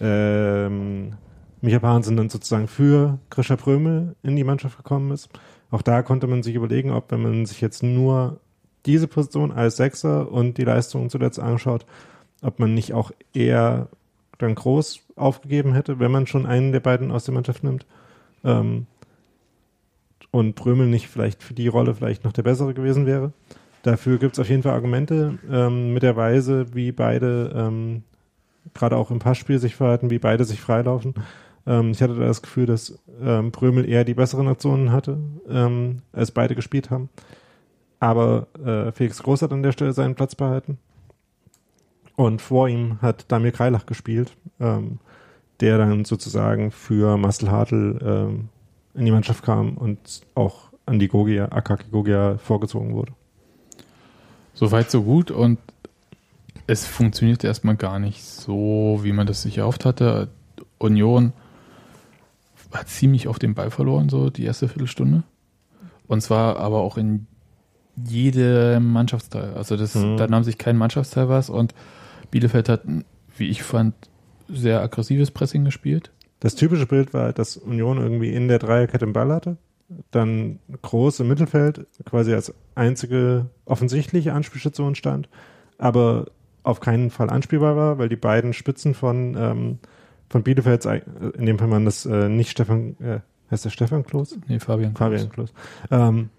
ähm, Micha Parensen dann sozusagen für Grisha Prömel in die Mannschaft gekommen ist. Auch da konnte man sich überlegen, ob wenn man sich jetzt nur diese Position als Sechser und die Leistungen zuletzt anschaut, ob man nicht auch eher dann groß aufgegeben hätte, wenn man schon einen der beiden aus der Mannschaft nimmt. Ähm, und Prömel nicht vielleicht für die Rolle vielleicht noch der bessere gewesen wäre. Dafür gibt es auf jeden Fall Argumente ähm, mit der Weise, wie beide ähm, gerade auch im Passspiel sich verhalten, wie beide sich freilaufen. Ähm, ich hatte da das Gefühl, dass ähm, Prömel eher die besseren Aktionen hatte, ähm, als beide gespielt haben. Aber äh, Felix Groß hat an der Stelle seinen Platz behalten. Und vor ihm hat Damir Kreilach gespielt, ähm, der dann sozusagen für Marcel Hartl ähm, in die Mannschaft kam und auch an die Gogia, Akaki Gogia vorgezogen wurde. Soweit so gut und es funktionierte erstmal gar nicht so, wie man das sich erhofft hatte. Union hat ziemlich auf den Ball verloren, so die erste Viertelstunde. Und zwar aber auch in jedem Mannschaftsteil. Also das, Mhm. da nahm sich kein Mannschaftsteil was und Bielefeld hat, wie ich fand, sehr aggressives Pressing gespielt. Das typische Bild war, dass Union irgendwie in der Dreierkette den Ball hatte, dann groß im Mittelfeld, quasi als einzige offensichtliche Anspielstation stand, aber auf keinen Fall anspielbar war, weil die beiden Spitzen von, ähm, von Bielefeld, in dem Fall man das äh, nicht Stefan, äh, heißt der Stefan Klos? Nee, Fabian. Fabian Klos. Ähm,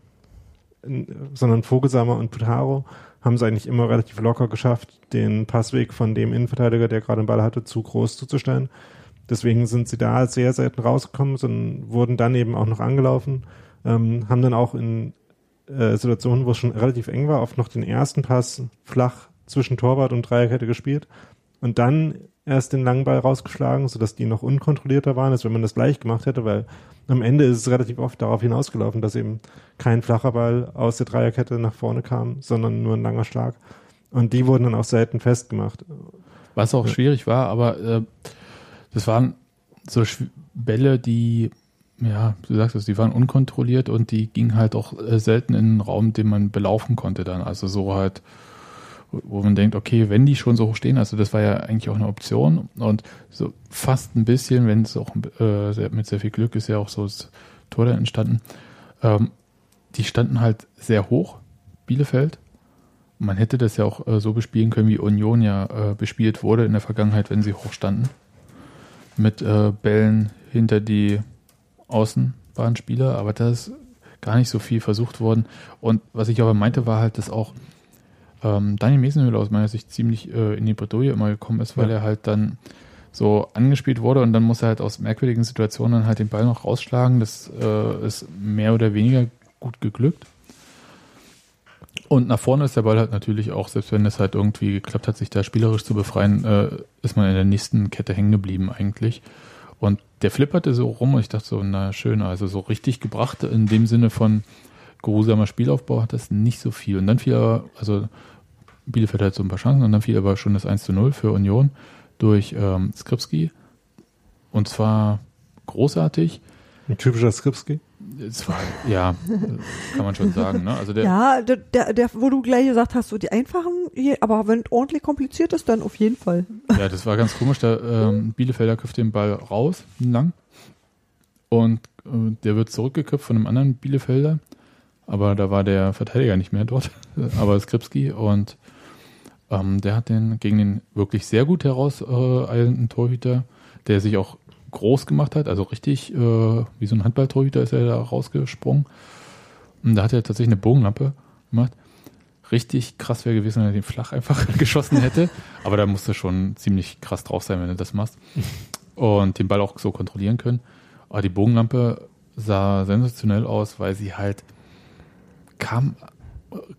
sondern Vogelsammer und Putaro haben es eigentlich immer relativ locker geschafft, den Passweg von dem Innenverteidiger, der gerade den Ball hatte, zu groß zuzustellen. Deswegen sind sie da sehr selten rausgekommen, sondern wurden dann eben auch noch angelaufen, ähm, haben dann auch in äh, Situationen, wo es schon relativ eng war, oft noch den ersten Pass flach zwischen Torwart und Dreierkette gespielt und dann erst den langen Ball rausgeschlagen, sodass die noch unkontrollierter waren, als wenn man das gleich gemacht hätte, weil am Ende ist es relativ oft darauf hinausgelaufen, dass eben kein flacher Ball aus der Dreierkette nach vorne kam, sondern nur ein langer Schlag. Und die wurden dann auch selten festgemacht. Was auch schwierig war, aber äh, das waren so Bälle, die, ja, du sagst es, die waren unkontrolliert und die gingen halt auch äh, selten in einen Raum, den man belaufen konnte dann. Also so halt, wo man denkt, okay, wenn die schon so hoch stehen, also das war ja eigentlich auch eine Option und so fast ein bisschen, wenn es auch äh, mit sehr viel Glück ist ja auch so das Tor da entstanden. Ähm, die standen halt sehr hoch, Bielefeld. Man hätte das ja auch äh, so bespielen können, wie Union ja äh, bespielt wurde in der Vergangenheit, wenn sie hoch standen. Mit äh, Bällen hinter die Außenbahnspieler, aber da ist gar nicht so viel versucht worden. Und was ich aber meinte, war halt, dass auch ähm, Daniel Mesenhöhler aus meiner Sicht ziemlich äh, in die Bredouille immer gekommen ist, weil ja. er halt dann so angespielt wurde und dann muss er halt aus merkwürdigen Situationen dann halt den Ball noch rausschlagen. Das äh, ist mehr oder weniger gut geglückt. Und nach vorne ist der Ball halt natürlich auch, selbst wenn es halt irgendwie geklappt hat, sich da spielerisch zu befreien, äh, ist man in der nächsten Kette hängen geblieben eigentlich. Und der flipperte so rum und ich dachte so, na schön, also so richtig gebracht in dem Sinne von geruhsamer Spielaufbau hat das nicht so viel. Und dann fiel aber, also Bielefeld hat so ein paar Chancen und dann fiel aber schon das 1 zu 0 für Union durch ähm, Skripski. Und zwar großartig. Ein typischer Skripski? Es war, ja, kann man schon sagen. Ne? Also der, ja, der, der, der, wo du gleich gesagt hast, so die einfachen, aber wenn ordentlich kompliziert ist, dann auf jeden Fall. Ja, das war ganz komisch. Der ähm, Bielefelder köpft den Ball raus, lang. Und äh, der wird zurückgeköpft von einem anderen Bielefelder. Aber da war der Verteidiger nicht mehr dort, aber Skripski. Und ähm, der hat den gegen den wirklich sehr gut herauseilenden äh, Torhüter, der sich auch groß gemacht hat, also richtig äh, wie so ein Handballtorhüter ist er da rausgesprungen. Und da hat er tatsächlich eine Bogenlampe gemacht. Richtig krass wäre gewesen, wenn er den flach einfach geschossen hätte. Aber da musst du schon ziemlich krass drauf sein, wenn du das machst. Und den Ball auch so kontrollieren können. Aber die Bogenlampe sah sensationell aus, weil sie halt kam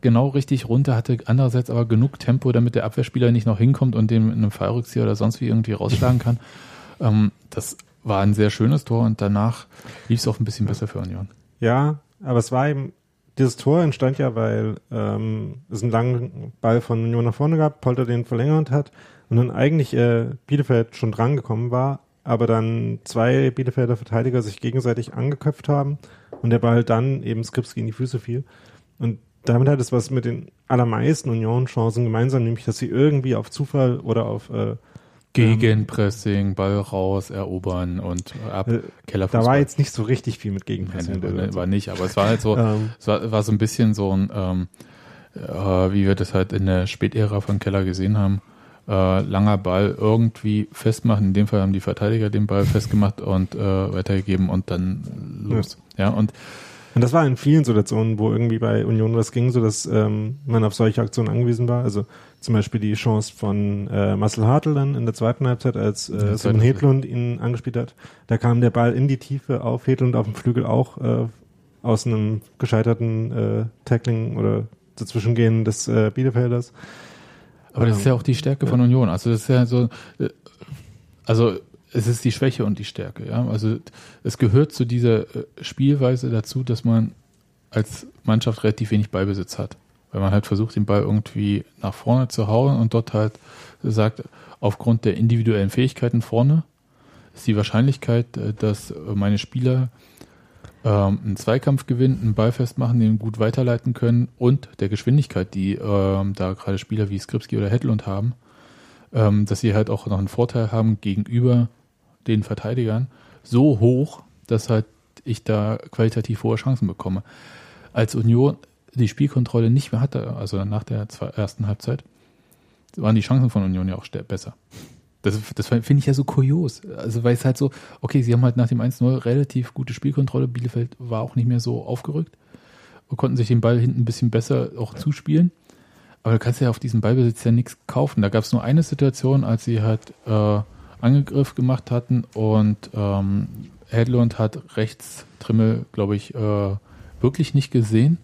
genau richtig runter, hatte andererseits aber genug Tempo, damit der Abwehrspieler nicht noch hinkommt und den mit einem Fallrückzieher oder sonst wie irgendwie rausschlagen kann. Ähm, das war ein sehr schönes Tor und danach lief es auch ein bisschen besser für Union. Ja, aber es war eben, dieses Tor entstand ja, weil ähm, es einen langen Ball von Union nach vorne gab, Polter den verlängert hat und dann eigentlich äh, Bielefeld schon drangekommen war, aber dann zwei Bielefelder Verteidiger sich gegenseitig angeköpft haben und der Ball dann eben Skripski in die Füße fiel. Und damit hat es was mit den allermeisten Union-Chancen gemeinsam, nämlich dass sie irgendwie auf Zufall oder auf äh, Gegenpressing, Ball raus, erobern und ab äh, Kellerfußball. Da war jetzt nicht so richtig viel mit Gegenpressing. Nein, nein, war nicht, aber es war halt so, ähm. es war, war so ein bisschen so ein, ähm, äh, wie wir das halt in der Spätära von Keller gesehen haben. Äh, langer Ball irgendwie festmachen. In dem Fall haben die Verteidiger den Ball festgemacht und äh, weitergegeben und dann los. Ja, ja und und das war in vielen Situationen, wo irgendwie bei Union was ging, so dass ähm, man auf solche Aktionen angewiesen war. Also zum Beispiel die Chance von äh, Marcel Hartl dann in der zweiten Halbzeit, als äh, Simon Hedlund ihn angespielt hat. Da kam der Ball in die Tiefe auf Hedlund auf dem Flügel auch äh, aus einem gescheiterten äh, Tackling oder dazwischengehen des äh, Bielefelders. Aber das ist ja auch die Stärke von Union. Also das ist ja so, äh, also es ist die Schwäche und die Stärke. Ja? Also es gehört zu dieser äh, Spielweise dazu, dass man als Mannschaft relativ wenig Ballbesitz hat. Weil man halt versucht, den Ball irgendwie nach vorne zu hauen und dort halt sagt, aufgrund der individuellen Fähigkeiten vorne ist die Wahrscheinlichkeit, äh, dass meine Spieler ähm, einen Zweikampf gewinnen, einen Ball festmachen, den gut weiterleiten können und der Geschwindigkeit, die ähm, da gerade Spieler wie Skripski oder Hedlund haben, ähm, dass sie halt auch noch einen Vorteil haben gegenüber den Verteidigern so hoch, dass halt ich da qualitativ hohe Chancen bekomme. Als Union die Spielkontrolle nicht mehr hatte, also nach der ersten Halbzeit, waren die Chancen von Union ja auch besser. Das, das finde ich ja so kurios. Also, weil es halt so, okay, sie haben halt nach dem 1-0 relativ gute Spielkontrolle. Bielefeld war auch nicht mehr so aufgerückt und konnten sich den Ball hinten ein bisschen besser auch zuspielen. Aber du kannst ja auf diesen Ballbesitz ja nichts kaufen. Da gab es nur eine Situation, als sie halt äh, Angriff gemacht hatten und ähm, Hedlund hat rechts Trimmel, glaube ich, äh, wirklich nicht gesehen,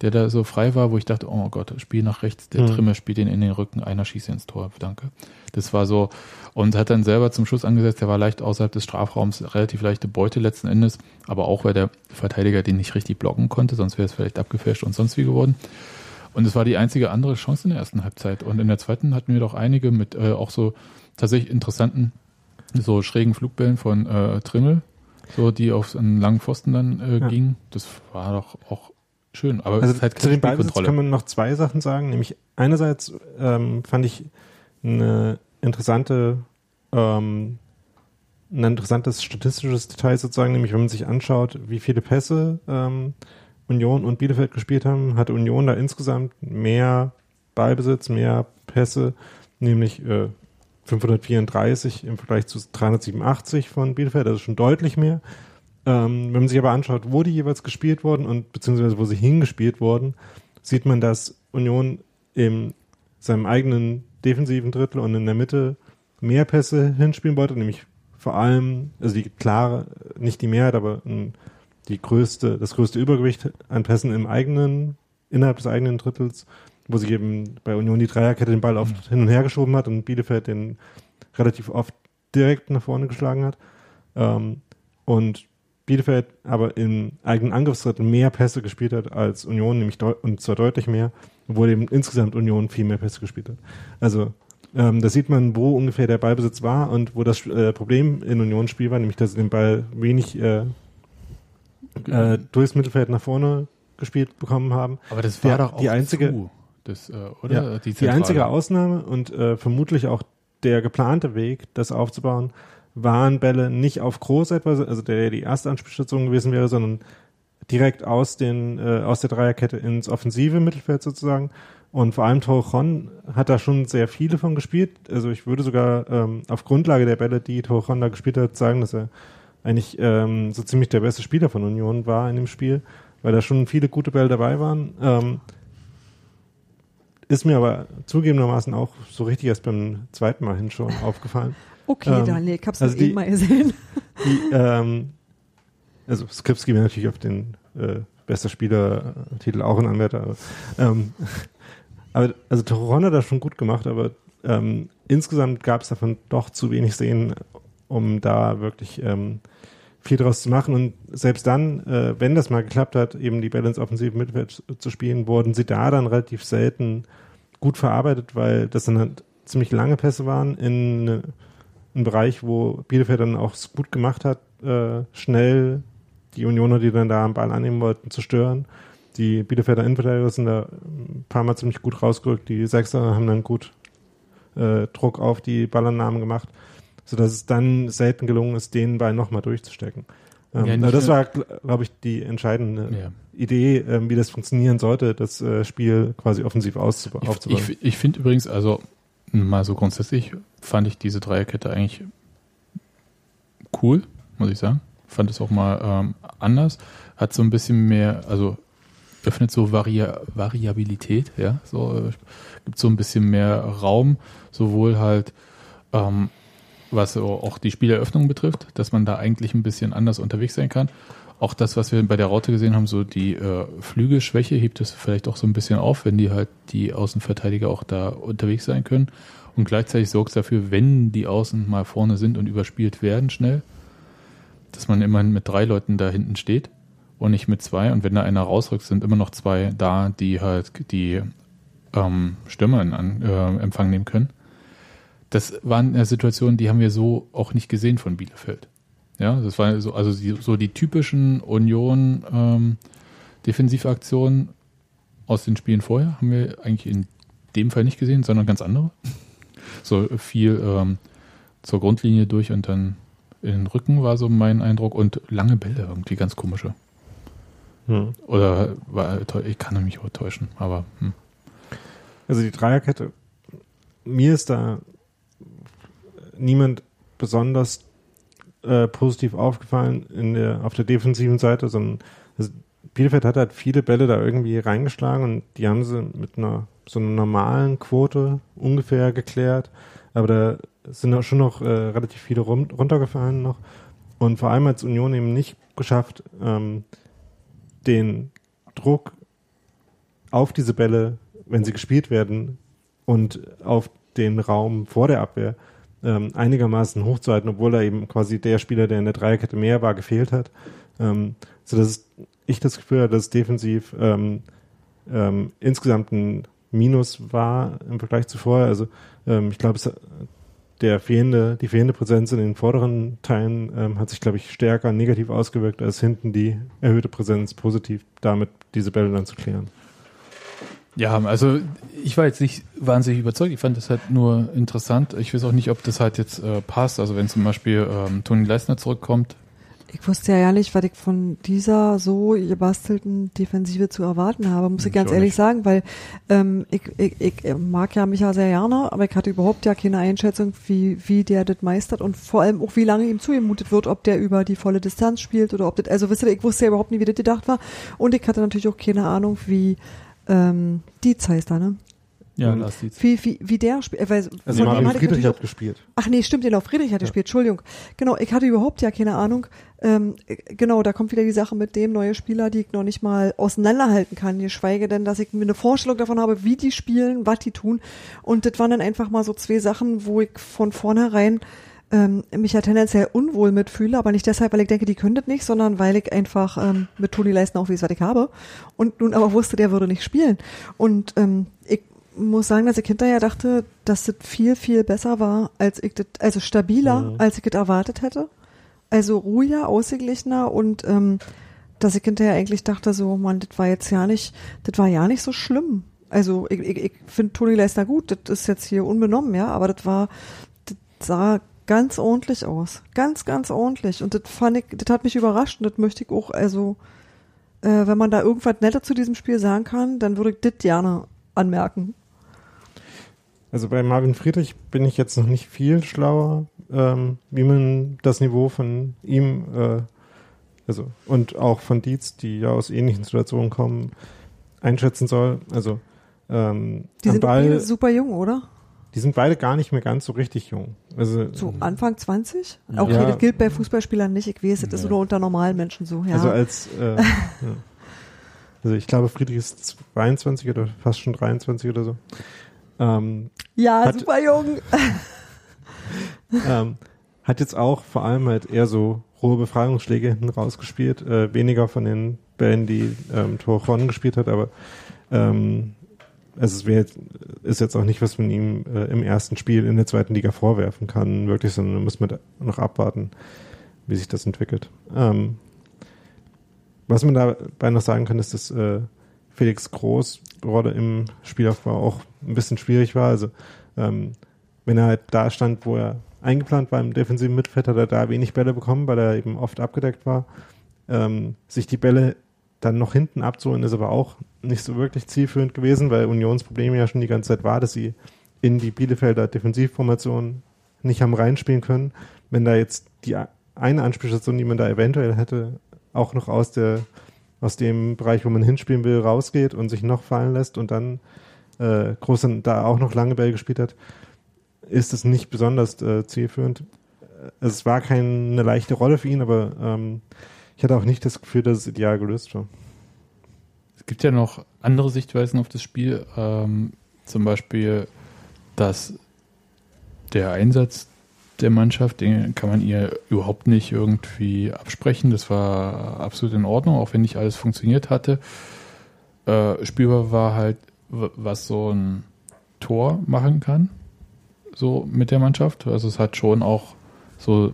der da so frei war, wo ich dachte, oh Gott, Spiel nach rechts, der mhm. Trimmel spielt ihn in den Rücken, einer schießt ins Tor, danke. Das war so und hat dann selber zum Schluss angesetzt, der war leicht außerhalb des Strafraums, relativ leichte Beute letzten Endes, aber auch weil der Verteidiger den nicht richtig blocken konnte, sonst wäre es vielleicht abgefälscht und sonst wie geworden. Und es war die einzige andere Chance in der ersten Halbzeit. Und in der zweiten hatten wir doch einige mit äh, auch so tatsächlich interessanten so schrägen Flugbällen von äh, Trimmel, so die auf einen langen Pfosten dann äh, Ja. gingen. Das war doch auch schön. Aber es Also ist halt zu den Ballbesitz Spielkontrolle. kann man noch zwei Sachen sagen. Nämlich einerseits ähm, fand ich eine interessante, ähm, ein interessantes statistisches Detail sozusagen, nämlich wenn man sich anschaut, wie viele Pässe ähm, Union und Bielefeld gespielt haben, hatte Union da insgesamt mehr Ballbesitz, mehr Pässe, nämlich äh, 534 im Vergleich zu 387 von Bielefeld, also schon deutlich mehr. Ähm, wenn man sich aber anschaut, wo die jeweils gespielt wurden und beziehungsweise wo sie hingespielt wurden, sieht man, dass Union in seinem eigenen defensiven Drittel und in der Mitte mehr Pässe hinspielen wollte, nämlich vor allem, also die klare, nicht die Mehrheit, aber die größte, das größte Übergewicht an Pässen im eigenen, innerhalb des eigenen Drittels, wo sie eben bei Union die Dreierkette den Ball oft hin und her geschoben hat und Bielefeld den relativ oft direkt nach vorne geschlagen hat. Ähm, und Bielefeld aber im eigenen Angriffsdrittel mehr Pässe gespielt hat als Union, nämlich und zwar deutlich mehr, obwohl eben insgesamt Union viel mehr Pässe gespielt hat. Also ähm, da sieht man, wo ungefähr der Ballbesitz war und wo das äh, Problem in Unions Spiel war, nämlich dass sie den Ball wenig äh, äh, durchs Mittelfeld nach vorne gespielt bekommen haben. Aber das war doch auch die einzige- zu, das, äh, oder? Ja, die, Zentrale. einzige Ausnahme und äh, vermutlich auch der geplante Weg, das aufzubauen, waren Bälle nicht auf Groß etwa, also der die erste Anspielstation gewesen wäre, sondern direkt aus den äh, aus der Dreierkette ins offensive Mittelfeld sozusagen. Und vor allem Torrejon hat da schon sehr viele von gespielt. Also ich würde sogar ähm, auf Grundlage der Bälle, die Torrejon da gespielt hat, sagen, dass er eigentlich ähm, so ziemlich der beste Spieler von Union war in dem Spiel, weil da schon viele gute Bälle dabei waren. Ähm, ist mir aber zugegebenermaßen auch so richtig erst beim zweiten Mal hinschauen aufgefallen. Okay, Ähm, Daniel, ich hab's also also eben die- mal gesehen. Die, ähm, also Skripski wäre natürlich auf den äh, bester Spieler-Titel auch ein Anwärter. Aber, ähm, aber also Torrejon hat das schon gut gemacht, aber ähm, insgesamt gab es davon doch zu wenig Szenen, um da wirklich ähm, viel draus zu machen. Und selbst dann, äh, wenn das mal geklappt hat, eben die Balance offensiv Mittelfeld zu spielen, wurden sie da dann relativ selten gut verarbeitet, weil das dann halt ziemlich lange Pässe waren in eine, einen Bereich, wo Bielefeld dann auch gut gemacht hat, äh, schnell die Unioner, die dann da am Ball annehmen wollten, zu stören. Die Bielefelder Innenverteidiger sind da ein paar Mal ziemlich gut rausgerückt. Die Sechser haben dann gut äh, Druck auf die Ballannahmen gemacht, sodass es dann selten gelungen ist, den Ball nochmal durchzustecken. Ähm, Ja, aber das war, glaube ich, die entscheidende Ja. Idee, ähm, wie das funktionieren sollte, das äh, Spiel quasi offensiv auszuba- Ich, aufzubauen. ich, ich finde übrigens, also mal so grundsätzlich fand ich diese Dreierkette eigentlich cool, muss ich sagen. Fand es auch mal ähm, anders. Hat so ein bisschen mehr, also öffnet so Varia Variabilität, ja. So äh, gibt so ein bisschen mehr Raum, sowohl halt ähm, was auch die Spieleröffnung betrifft, dass man da eigentlich ein bisschen anders unterwegs sein kann. Auch das, was wir bei der Raute gesehen haben, so die äh, Flügelschwäche hebt es vielleicht auch so ein bisschen auf, wenn die halt die Außenverteidiger auch da unterwegs sein können. Und gleichzeitig sorgt es dafür, wenn die Außen mal vorne sind und überspielt werden schnell, dass man immerhin mit drei Leuten da hinten steht und nicht mit zwei. Und wenn da einer rausrückt, sind immer noch zwei da, die halt die ähm, Stürmer in äh, Empfang nehmen können. Das waren Situationen, die haben wir so auch nicht gesehen von Bielefeld. Ja, das war so, also die, so die typischen Union ähm, Defensivaktionen aus den Spielen vorher haben wir eigentlich in dem Fall nicht gesehen, sondern ganz andere. So viel ähm, zur Grundlinie durch und dann in den Rücken war so mein Eindruck und lange Bälle, irgendwie ganz komische. Hm. Oder war, ich kann mich auch täuschen, aber hm. Also die Dreierkette, mir ist da niemand besonders äh, positiv aufgefallen in der, auf der defensiven Seite, sondern also Bielefeld hat halt viele Bälle da irgendwie reingeschlagen und die haben sie mit einer so einer normalen Quote ungefähr geklärt, aber da sind auch schon noch äh, relativ viele rum, runtergefallen noch. Und vor allem als Union eben nicht geschafft, ähm, den Druck auf diese Bälle, wenn sie gespielt werden und auf den Raum vor der Abwehr ähm, einigermaßen hochzuhalten, obwohl da eben quasi der Spieler, der in der Dreierkette mehr war, gefehlt hat. Ähm, so dass ich das Gefühl hatte, dass defensiv ähm, ähm, insgesamt ein Minus war im Vergleich zu vorher. Also ähm, ich glaube, der fehlende, die fehlende Präsenz in den vorderen Teilen ähm, hat sich, glaube ich, stärker negativ ausgewirkt, als hinten die erhöhte Präsenz positiv damit diese Bälle dann zu klären. Ja, also ich war jetzt nicht wahnsinnig überzeugt. Ich fand das halt nur interessant. Ich weiß auch nicht, ob das halt jetzt äh, passt. Also wenn zum Beispiel ähm, Toni Leisner zurückkommt. Ich wusste ja nicht, was ich von dieser so gebastelten Defensive zu erwarten habe, muss ich, Ich ganz ehrlich nicht. sagen, weil ähm, ich, ich, ich mag ja Micha sehr gerne, aber ich hatte überhaupt ja keine Einschätzung, wie, wie der das meistert und vor allem auch, wie lange ihm zugemutet wird, ob der über die volle Distanz spielt oder ob das, also wisst ihr, ich wusste ja überhaupt nie, wie das gedacht war und ich hatte natürlich auch keine Ahnung, wie ähm, Dietz heißt da, ne? Ja, Und Lars Dietz. Wie, wie, wie der spielt. Weil Also ich Friedrich hat gespielt. Ach nee, stimmt, genau, Friedrich hat Ja. gespielt, Entschuldigung. Genau, ich hatte überhaupt ja keine Ahnung. Ähm, äh, genau, da kommt wieder die Sache mit dem neue Spieler, die ich noch nicht mal auseinanderhalten kann, geschweige denn, dass ich mir eine Vorstellung davon habe, wie die spielen, was die tun. Und das waren dann einfach mal so zwei Sachen, wo ich von vornherein ähm, mich ja tendenziell unwohl mitfühle, aber nicht deshalb, weil ich denke, die das nicht, sondern weil ich einfach ähm, mit Toni Leistner auch weiß, was ich habe. Und nun aber wusste, der würde nicht spielen. Und ähm, ich muss sagen, dass ich hinterher dachte, dass das viel, viel besser war, als ich das, also stabiler, Mhm. als ich das erwartet hätte. Also ruhiger, ausgeglichener und ähm, dass ich hinterher eigentlich dachte, so, man, das war jetzt ja nicht, das war ja nicht so schlimm. Also ich, ich, ich finde Toni Leistner gut, das ist jetzt hier unbenommen, ja, aber das war, das sah ganz ordentlich aus. Ganz, ganz ordentlich. Und das fand ich, das hat mich überrascht und das möchte ich auch, also, äh, wenn man da irgendwas netter zu diesem Spiel sagen kann, dann würde ich das gerne anmerken. Also bei Marvin Friedrich bin ich jetzt noch nicht viel schlauer, ähm, wie man das Niveau von ihm, äh, also und auch von Dietz, die ja aus ähnlichen Situationen kommen, einschätzen soll. Also ähm, Die sind Ball, beide super jung, oder? Die sind beide gar nicht mehr ganz so richtig jung. Also So Anfang 20? Okay, Ja. das gilt bei Fußballspielern nicht. Ich weiß, das ist Nee. nur unter normalen Menschen so. Ja. Also als äh, ja. also ich glaube Friedrich ist 22 oder fast schon 23 oder so. Ähm, ja, hat- super jung. ähm, hat jetzt auch vor allem halt eher so rohe Befreiungsschläge hinten rausgespielt, äh, weniger von den Bällen, die ähm, Tor Ron gespielt hat, aber ähm, also es jetzt, ist jetzt auch nicht, was man ihm äh, im ersten Spiel in der zweiten Liga vorwerfen kann, wirklich, sondern da muss man noch abwarten, wie sich das entwickelt. Ähm, was man dabei noch sagen kann, ist, dass äh, Felix Groß Rolle im Spielaufbau auch ein bisschen schwierig war. Also ähm, wenn er halt da stand, wo er eingeplant war im defensiven Mittelfeld, hat er da wenig Bälle bekommen, weil er eben oft abgedeckt war. Ähm, sich die Bälle dann noch hinten abzuholen, ist aber auch nicht so wirklich zielführend gewesen, weil Unionsproblem ja schon die ganze Zeit war, dass sie in die Bielefelder Defensivformation nicht haben reinspielen können. Wenn da jetzt die eine Anspielstation, die man da eventuell hätte, auch noch aus der aus dem Bereich, wo man hinspielen will, rausgeht und sich noch fallen lässt und dann äh, Groß da auch noch lange Bälle gespielt hat, ist es nicht besonders äh, zielführend. Äh, Es war keine leichte Rolle für ihn, aber ähm, ich hatte auch nicht das Gefühl, dass es ideal gelöst war. Es gibt ja noch andere Sichtweisen auf das Spiel. Ähm, zum Beispiel, dass der Einsatz der Mannschaft, den kann man ihr überhaupt nicht irgendwie absprechen. Das war absolut in Ordnung, auch wenn nicht alles funktioniert hatte. Äh, spielbar war halt, was so ein Tor machen kann, so mit der Mannschaft. Also es hat schon auch so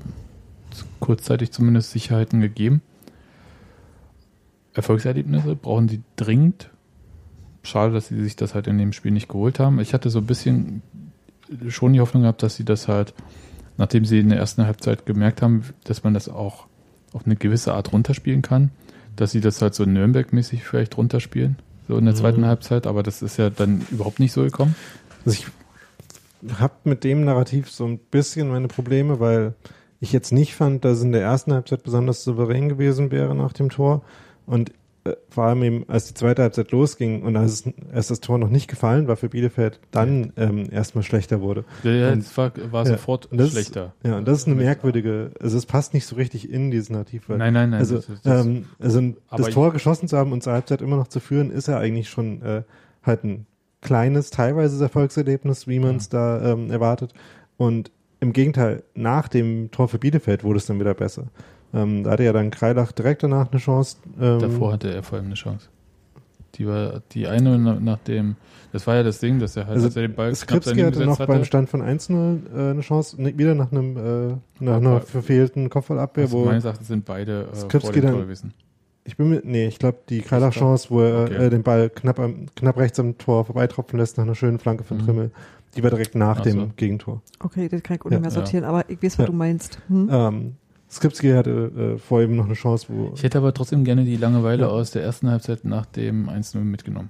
kurzzeitig zumindest Sicherheiten gegeben. Erfolgserlebnisse brauchen sie dringend. Schade, dass sie sich das halt in dem Spiel nicht geholt haben. Ich hatte so ein bisschen schon die Hoffnung gehabt, dass sie das halt, nachdem sie in der ersten Halbzeit gemerkt haben, dass man das auch auf eine gewisse Art runterspielen kann, dass sie das halt so Nürnberg-mäßig vielleicht runterspielen, so in der Mhm. zweiten Halbzeit, aber das ist ja dann überhaupt nicht so gekommen. Also ich habe mit dem Narrativ so ein bisschen meine Probleme, weil ich jetzt nicht fand, dass es in der ersten Halbzeit besonders souverän gewesen wäre nach dem Tor. Und äh, vor allem eben, als die zweite Halbzeit losging und als, es, als das Tor noch nicht gefallen war für Bielefeld, dann ähm, erstmal schlechter wurde. Ja, Und- es war, war ja, sofort und das schlechter. Ja, und das ist eine merkwürdige, also es passt nicht so richtig in dieses Narrativ. Nein, nein, nein. also, das das- ähm, also das Tor geschossen zu haben und zur Halbzeit immer noch zu führen, ist ja eigentlich schon äh, halt ein kleines, teilweise Erfolgserlebnis, wie man es da ähm, erwartet. Und im Gegenteil, nach dem Tor für Bielefeld wurde es dann wieder besser. Ähm, da hatte ja dann Kreilach direkt danach eine Chance. Ähm, Davor hatte er vor allem eine Chance. Die war die eine nach, dem, das war ja das Ding, dass er halt, Also als er den Ball knapp Skripski hatte noch beim. Stand von 1-0 äh, eine Chance, ne, wieder nach einem äh, nach einer verfehlten Kopfballabwehr, Also wo meines Erachtens sind beide äh, Skripski vor dem gewesen. ich bin mir, nee, ich glaube die Kreilach-Chance, wo er Okay. äh, den Ball knapp am, knapp rechts am Tor vorbeitropfen lässt nach einer schönen Flanke von Mhm. Trimmel, die war direkt nach Ach dem so. Gegentor. Okay, das kann ich auch nicht mehr Ja. sortieren, aber ich weiß, was Ja. du meinst. Hm? Ähm, Skripski hatte äh, vor ihm noch eine Chance, wo Ich hätte aber trotzdem gerne die Langeweile Ja. aus der ersten Halbzeit nach dem 1-0 mitgenommen.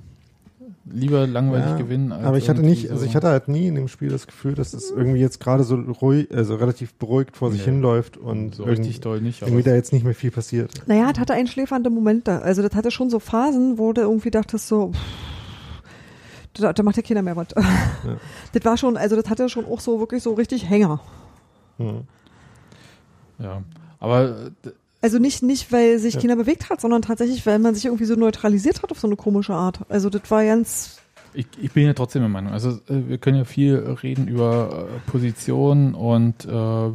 Lieber langweilig Ja, gewinnen als aber ich hatte nicht, so- also ich hatte halt nie in dem Spiel das Gefühl, dass es irgendwie jetzt gerade so ruhig, also relativ beruhigt vor sich Nee. hinläuft und so irgendwie, richtig doll nicht. Irgendwie da jetzt nicht mehr viel passiert. Naja, das hatte einen schläfernde Moment da. Also das hatte schon so Phasen, wo du irgendwie dachtest so, pff, da, da macht ja keiner mehr was. Das war schon, also das hatte schon auch so wirklich so richtig Hänger. Hm. Ja, aber äh, Also nicht, nicht, weil sich Ja. keiner bewegt hat, sondern tatsächlich, weil man sich irgendwie so neutralisiert hat auf so eine komische Art. Also das war ganz, ich, ich bin ja trotzdem der Meinung. Also äh, wir können ja viel reden über äh, Position und äh,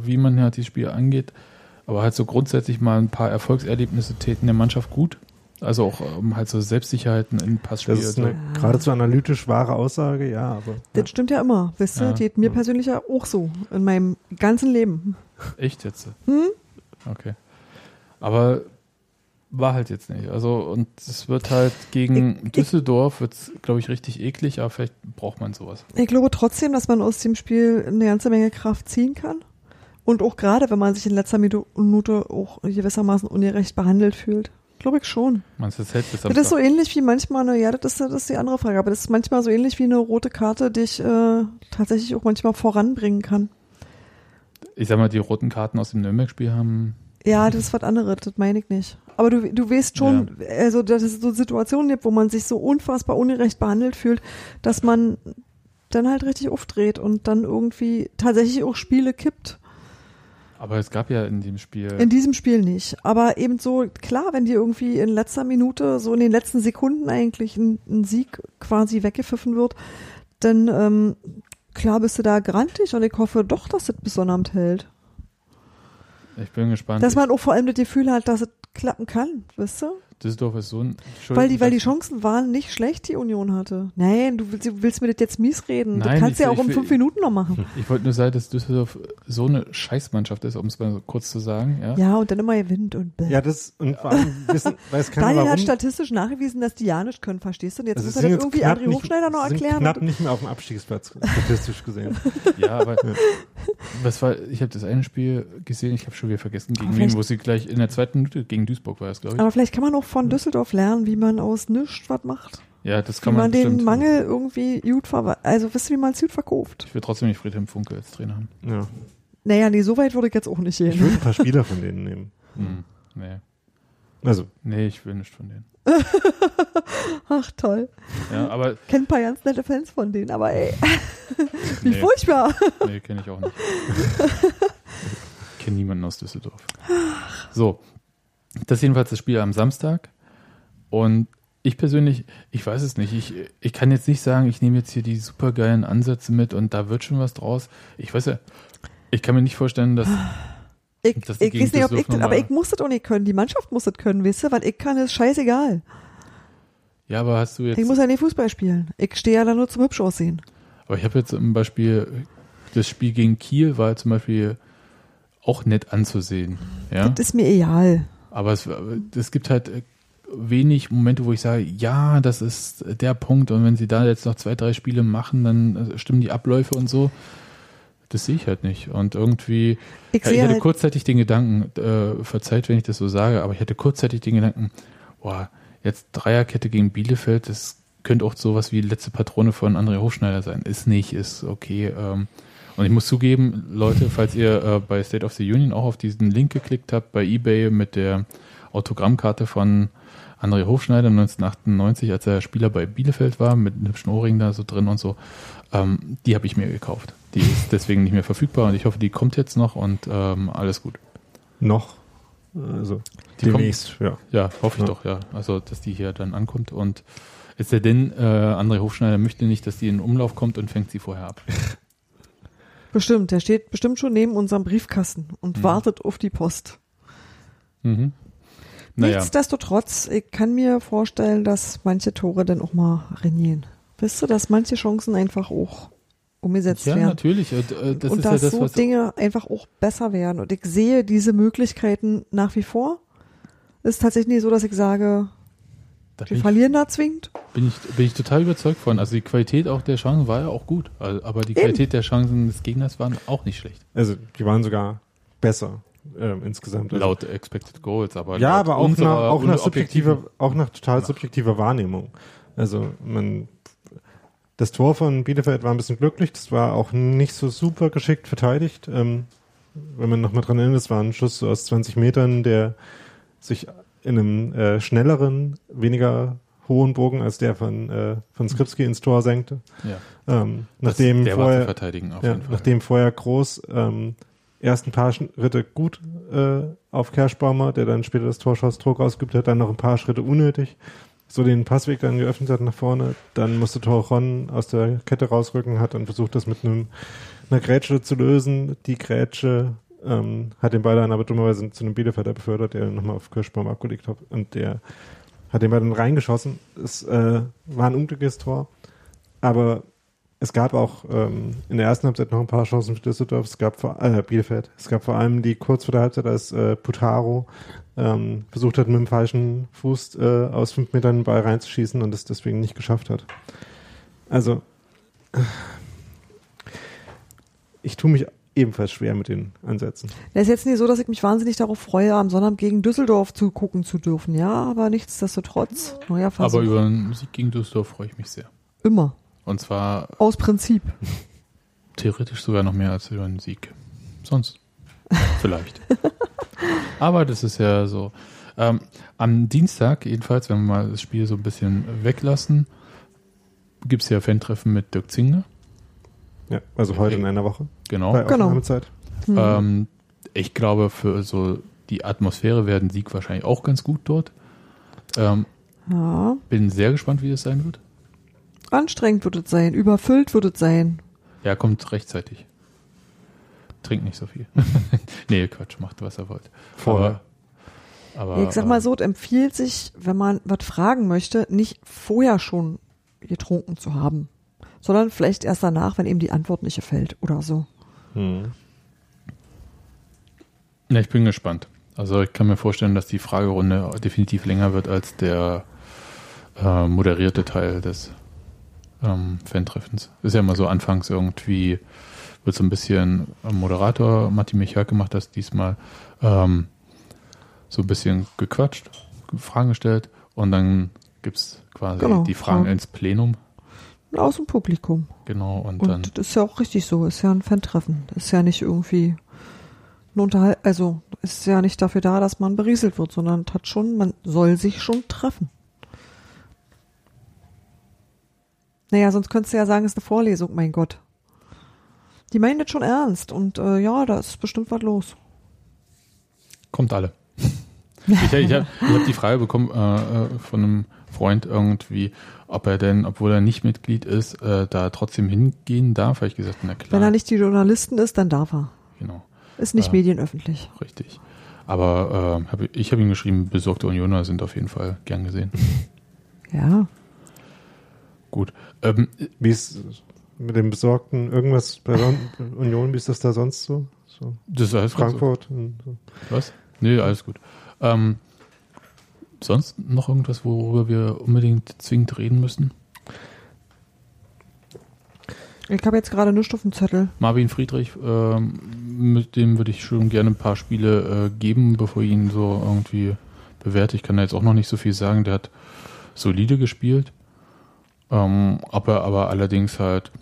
wie man halt dieses Spiel angeht. Aber halt so grundsätzlich mal ein paar Erfolgserlebnisse täten der Mannschaft gut. Also auch ähm, halt so Selbstsicherheiten in Passspiel. Das ist eine geradezu analytisch wahre Aussage, ja, aber das ja. stimmt ja immer. Wisst ihr, Ja. das geht mir persönlich ja auch so. In meinem ganzen Leben. Echt jetzt? Hm? Okay. Aber war halt jetzt nicht. Also und es wird halt gegen Ich- Düsseldorf wird's, glaube ich, richtig eklig, aber vielleicht braucht man sowas. Ich glaube trotzdem, dass man aus dem Spiel eine ganze Menge Kraft ziehen kann. Und auch gerade, wenn man sich in letzter Minu- Minute auch gewissermaßen ungerecht behandelt fühlt. Glaube ich schon. Man es hält bis Das ist so ähnlich wie manchmal, na ja, das ist, das ist die andere Frage, aber das ist manchmal so ähnlich wie eine rote Karte, die ich äh, tatsächlich auch manchmal voranbringen kann. Ich sag mal, die roten Karten aus dem Nürnberg-Spiel haben Ja, das ist was anderes, das meine ich nicht. Aber du, du weißt schon, also dass es so Situationen gibt, wo man sich so unfassbar ungerecht behandelt fühlt, dass man dann halt richtig aufdreht und dann irgendwie tatsächlich auch Spiele kippt. Aber es gab ja in dem Spiel. In diesem Spiel nicht. Aber eben so, klar, wenn dir irgendwie in letzter Minute, so in den letzten Sekunden eigentlich ein, ein Sieg quasi weggepfiffen wird, dann ähm, klar bist du da grantig und ich hoffe doch, dass es bis Sonnabend hält. ich bin gespannt. Dass man auch vor allem das Gefühl hat, dass es klappen kann, weißt du? Düsseldorf ist so ein. Weil die, weil die Chancen waren nicht schlecht, die Union hatte. Nein, du willst, du willst mir das jetzt mies reden. Nein, du kannst ich- ja auch um will- fünf Minuten noch machen. Ich wollte nur sagen, dass Düsseldorf so eine Scheißmannschaft ist, um es mal so kurz zu sagen. Ja. Ja, und dann immer gewinnt und bäh. ja, das und vor allem wissen, weiß keiner Daniel hat warum. statistisch nachgewiesen, dass die ja nicht können, verstehst du? Und jetzt Also muss er das jetzt irgendwie André Hochschneider noch sie sind erklären. knapp nicht mehr auf dem Abstiegsplatz statistisch gesehen. Ja, aber was war, ich habe das eine Spiel gesehen, ich habe schon wieder vergessen, gegen Aber wen, wo sie gleich in der zweiten Minute gegen Duisburg war es, glaube ich. Aber vielleicht kann man auch von Düsseldorf lernen, wie man aus nichts was macht. Ja, das Wie kann man, man, den. Mangel irgendwie gut verwaltet. Also wisst ihr, wie man es gut verkauft? Ich will trotzdem nicht Friedhelm Funke als Trainer haben. Ja. Naja, nee, so weit würde ich jetzt auch nicht Ich gehen. würde ein paar Spieler von denen nehmen. Hm. Nee. Also, nee, ich will nicht von denen. Ach, toll. Ja, aber Kennt ein paar ganz nette Fans von denen, aber ey, wie nee, furchtbar. nee kenne ich auch nicht. kenne niemanden aus Düsseldorf. So, das ist jedenfalls das Spiel am Samstag. Und ich persönlich, ich weiß es nicht. Ich, ich kann jetzt nicht sagen, ich nehme jetzt hier die supergeilen Ansätze mit und da wird schon was draus. Ich weiß ja, ich kann mir nicht vorstellen, dass. Ich, Das die ich weiß nicht, ob ich das, aber ich muss das auch nicht können. Die Mannschaft muss das können, weißt du? Weil ich kann, ist scheißegal. Ja, aber hast du jetzt. Ich muss ja nicht Fußball spielen. Ich stehe ja da nur zum hübsch aussehen. Aber ich habe jetzt zum Beispiel das Spiel gegen Kiel war zum Beispiel auch nett anzusehen. Ja, Das ist mir egal. Aber es, es gibt halt wenig Momente, wo ich sage, ja, das ist der Punkt und wenn sie da jetzt noch zwei, drei Spiele machen, dann äh, stimmen die Abläufe und so. Das sehe ich halt nicht. Und irgendwie, Ich ja, ich hatte halt, kurzzeitig den Gedanken, äh, verzeiht, wenn ich das so sage, aber ich hatte kurzzeitig den Gedanken, boah, jetzt Dreierkette gegen Bielefeld, das könnte auch sowas wie letzte Patrone von André Hofschneider sein. Ist nicht, ist okay. Ähm, und ich muss zugeben, Leute, falls ihr äh, bei State of the Union auch auf diesen Link geklickt habt, bei eBay mit der Autogrammkarte von André Hofschneider 1998, als er Spieler bei Bielefeld war, mit einem hübschen Ohrring da so drin und so, ähm, die habe ich mir gekauft. Die ist deswegen nicht mehr verfügbar und ich hoffe, die kommt jetzt noch und ähm, alles gut. noch. Also, Die kommt, demnächst, ja. ja, hoffe ich Ja. doch, ja. Also, dass die hier dann ankommt und ist er denn, äh, André Hofschneider möchte nicht, dass die in den Umlauf kommt und fängt sie vorher ab. bestimmt, der steht bestimmt schon neben unserem Briefkasten und Mhm. wartet auf die Post. Mhm. Naja, Nichtsdestotrotz, ich kann mir vorstellen, dass manche Tore dann auch mal renieren. Wisst du, dass manche Chancen einfach auch umgesetzt ja, werden. natürlich. äh, äh, Das und ist ja dass das, so Dinge einfach auch besser werden. Und ich sehe diese Möglichkeiten nach wie vor. Ist tatsächlich nicht so, dass ich sage, da wir bin ich, verlieren da zwingend. bin, ich, bin ich total überzeugt von. Also die Qualität auch der Chancen war ja auch gut. Also, Aber die Eben. Qualität der Chancen des Gegners waren auch nicht schlecht. Also die waren sogar besser ähm, insgesamt. Also, Laut Expected Goals. Aber ja, aber auch unserer nach, auch nach subjektiver, auch nach total subjektiver Wahrnehmung. Also man, das Tor von Bielefeld war ein bisschen glücklich. Das war auch nicht so super geschickt verteidigt. Ähm, wenn man noch mal dran erinnert, es war ein Schuss so aus 20 Metern, der sich in einem äh, schnelleren, weniger hohen Bogen als der von äh, von Skripski ins Tor senkte. Ja, Ähm, nachdem das, vorher ja, nachdem vorher Groß ähm, erst ein paar Schritte gut äh, auf Kerschbaumer, der dann später das Tor schoss, Druck ausgeübt hat, dann noch ein paar Schritte unnötig, so den Passweg dann geöffnet hat nach vorne, dann musste Torron aus der Kette rausrücken, hat dann versucht, das mit einem einer Grätsche zu lösen. Die Grätsche ähm, hat den Ball dann aber dummerweise zu einem Bielefelder befördert, der nochmal auf Kirschbaum abgelegt hat und der hat den Ball dann reingeschossen. Es äh, war ein unglückliches Tor, aber es gab auch ähm, in der ersten Halbzeit noch ein paar Chancen für Düsseldorf. Es gab vor, äh, Bielefeld. Es gab vor allem die kurz vor der Halbzeit, als äh, Putaro ähm, versucht hat, mit dem falschen Fuß äh, aus fünf Metern den Ball reinzuschießen und es deswegen nicht geschafft hat. Also ich tue mich ebenfalls schwer mit den Ansätzen. Es ist jetzt nicht so, dass ich mich wahnsinnig darauf freue, am Sonnabend gegen Düsseldorf zu gucken zu dürfen. Ja, aber nichtsdestotrotz, neuer Versuch. Aber über einen Sieg gegen Düsseldorf freue ich mich sehr. Immer. Und zwar Aus Prinzip. theoretisch sogar noch mehr als über einen Sieg. Sonst vielleicht. Aber das ist ja so. Ähm, am Dienstag, jedenfalls, wenn wir mal das Spiel so ein bisschen weglassen, gibt es ja Fan-Treffen mit Dirk Zinger. Ja, also heute in einer Woche Genau. bei Genau. Aufnahmezeit. Hm. Ähm, ich glaube, für so die Atmosphäre wäre ein Sieg wahrscheinlich auch ganz gut dort. Ähm, ja. bin sehr gespannt, wie das sein wird. Anstrengend wird es sein. Überfüllt wird es sein. Ja, kommt rechtzeitig. Trinkt nicht so viel. nee, Quatsch, macht, was er wollt. Vorher. Aber, aber ich sag mal so, es empfiehlt sich, wenn man was fragen möchte, nicht vorher schon getrunken zu haben, sondern vielleicht erst danach, wenn eben die Antwort nicht gefällt oder so. Hm. Ja, ich bin gespannt. Also ich kann mir vorstellen, dass die Fragerunde definitiv länger wird als der äh, moderierte Teil des ähm, Fan-Treffens. Ist ja immer so anfangs irgendwie, wird so ein bisschen am Moderator Matti Michael gemacht, das diesmal ähm, so ein bisschen gequatscht, Fragen gestellt und dann gibt's quasi Genau, die Fragen Fragen. ins Plenum. Aus dem Publikum. Genau, und, Und dann das ist ja auch richtig so. Ist ja ein Fan-Treffen. Ist ja nicht irgendwie ein Unterhalt, also ist ja nicht dafür da, dass man berieselt wird, sondern hat schon, man soll sich schon treffen. Naja, sonst könntest du ja sagen, es ist eine Vorlesung, mein Gott. Die meinen das schon ernst und äh, ja, da ist bestimmt was los. Kommt alle. ich ich habe hab die Frage bekommen äh, äh, von einem Freund irgendwie, ob er denn, obwohl er nicht Mitglied ist, äh, da trotzdem hingehen darf. Habe ich gesagt, na klar. Wenn er nicht die Journalisten ist, dann darf er. Genau, Ist nicht Ja. medienöffentlich. richtig. Aber äh, hab, ich habe ihm geschrieben, besorgte Unioner sind auf jeden Fall gern gesehen. Ja. Gut. Ähm, Wie ist mit dem Besorgten irgendwas bei Union, wie ist das da sonst so? so das ist alles. Frankfurt und so. Was? Nee, alles gut. Ähm, sonst noch irgendwas, worüber wir unbedingt zwingend reden müssen? Ich habe jetzt gerade nichts auf dem Zettel. Marvin Friedrich, ähm, mit dem würde ich schon gerne ein paar Spiele äh, geben, bevor ich ihn so irgendwie bewerte. Ich kann da jetzt auch noch nicht so viel sagen. Der hat solide gespielt. Ähm, ob er aber allerdings halt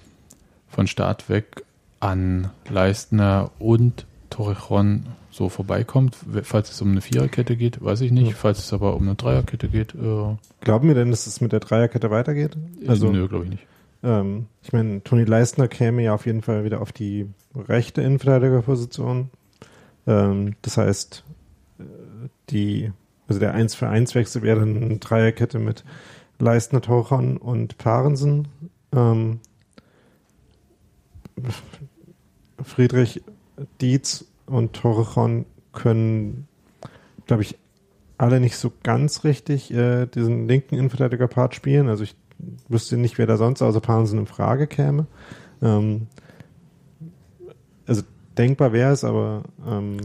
von Start weg an Leistner und Torrejon so vorbeikommt, falls es um eine Viererkette geht, weiß ich nicht. Ja. Falls es aber um eine Dreierkette geht, äh, Glauben wir denn, dass es mit der Dreierkette weitergeht? Also, nö, glaube ich nicht. ähm, ich meine, Toni Leistner käme ja auf jeden Fall wieder auf die rechte Innenverteidigerposition. Ähm, das heißt, äh, die, also der 1 für 1 Wechsel wäre dann eine Dreierkette mit Leistner, Torchon und Parensen. Ähm, Friedrich, Dietz und Torchon können, glaube ich, alle nicht so ganz richtig äh, diesen linken Innenverteidiger-Part spielen. Also ich wüsste nicht, wer da sonst außer Parensen in Frage käme. Ähm, also denkbar wäre es, aber ähm,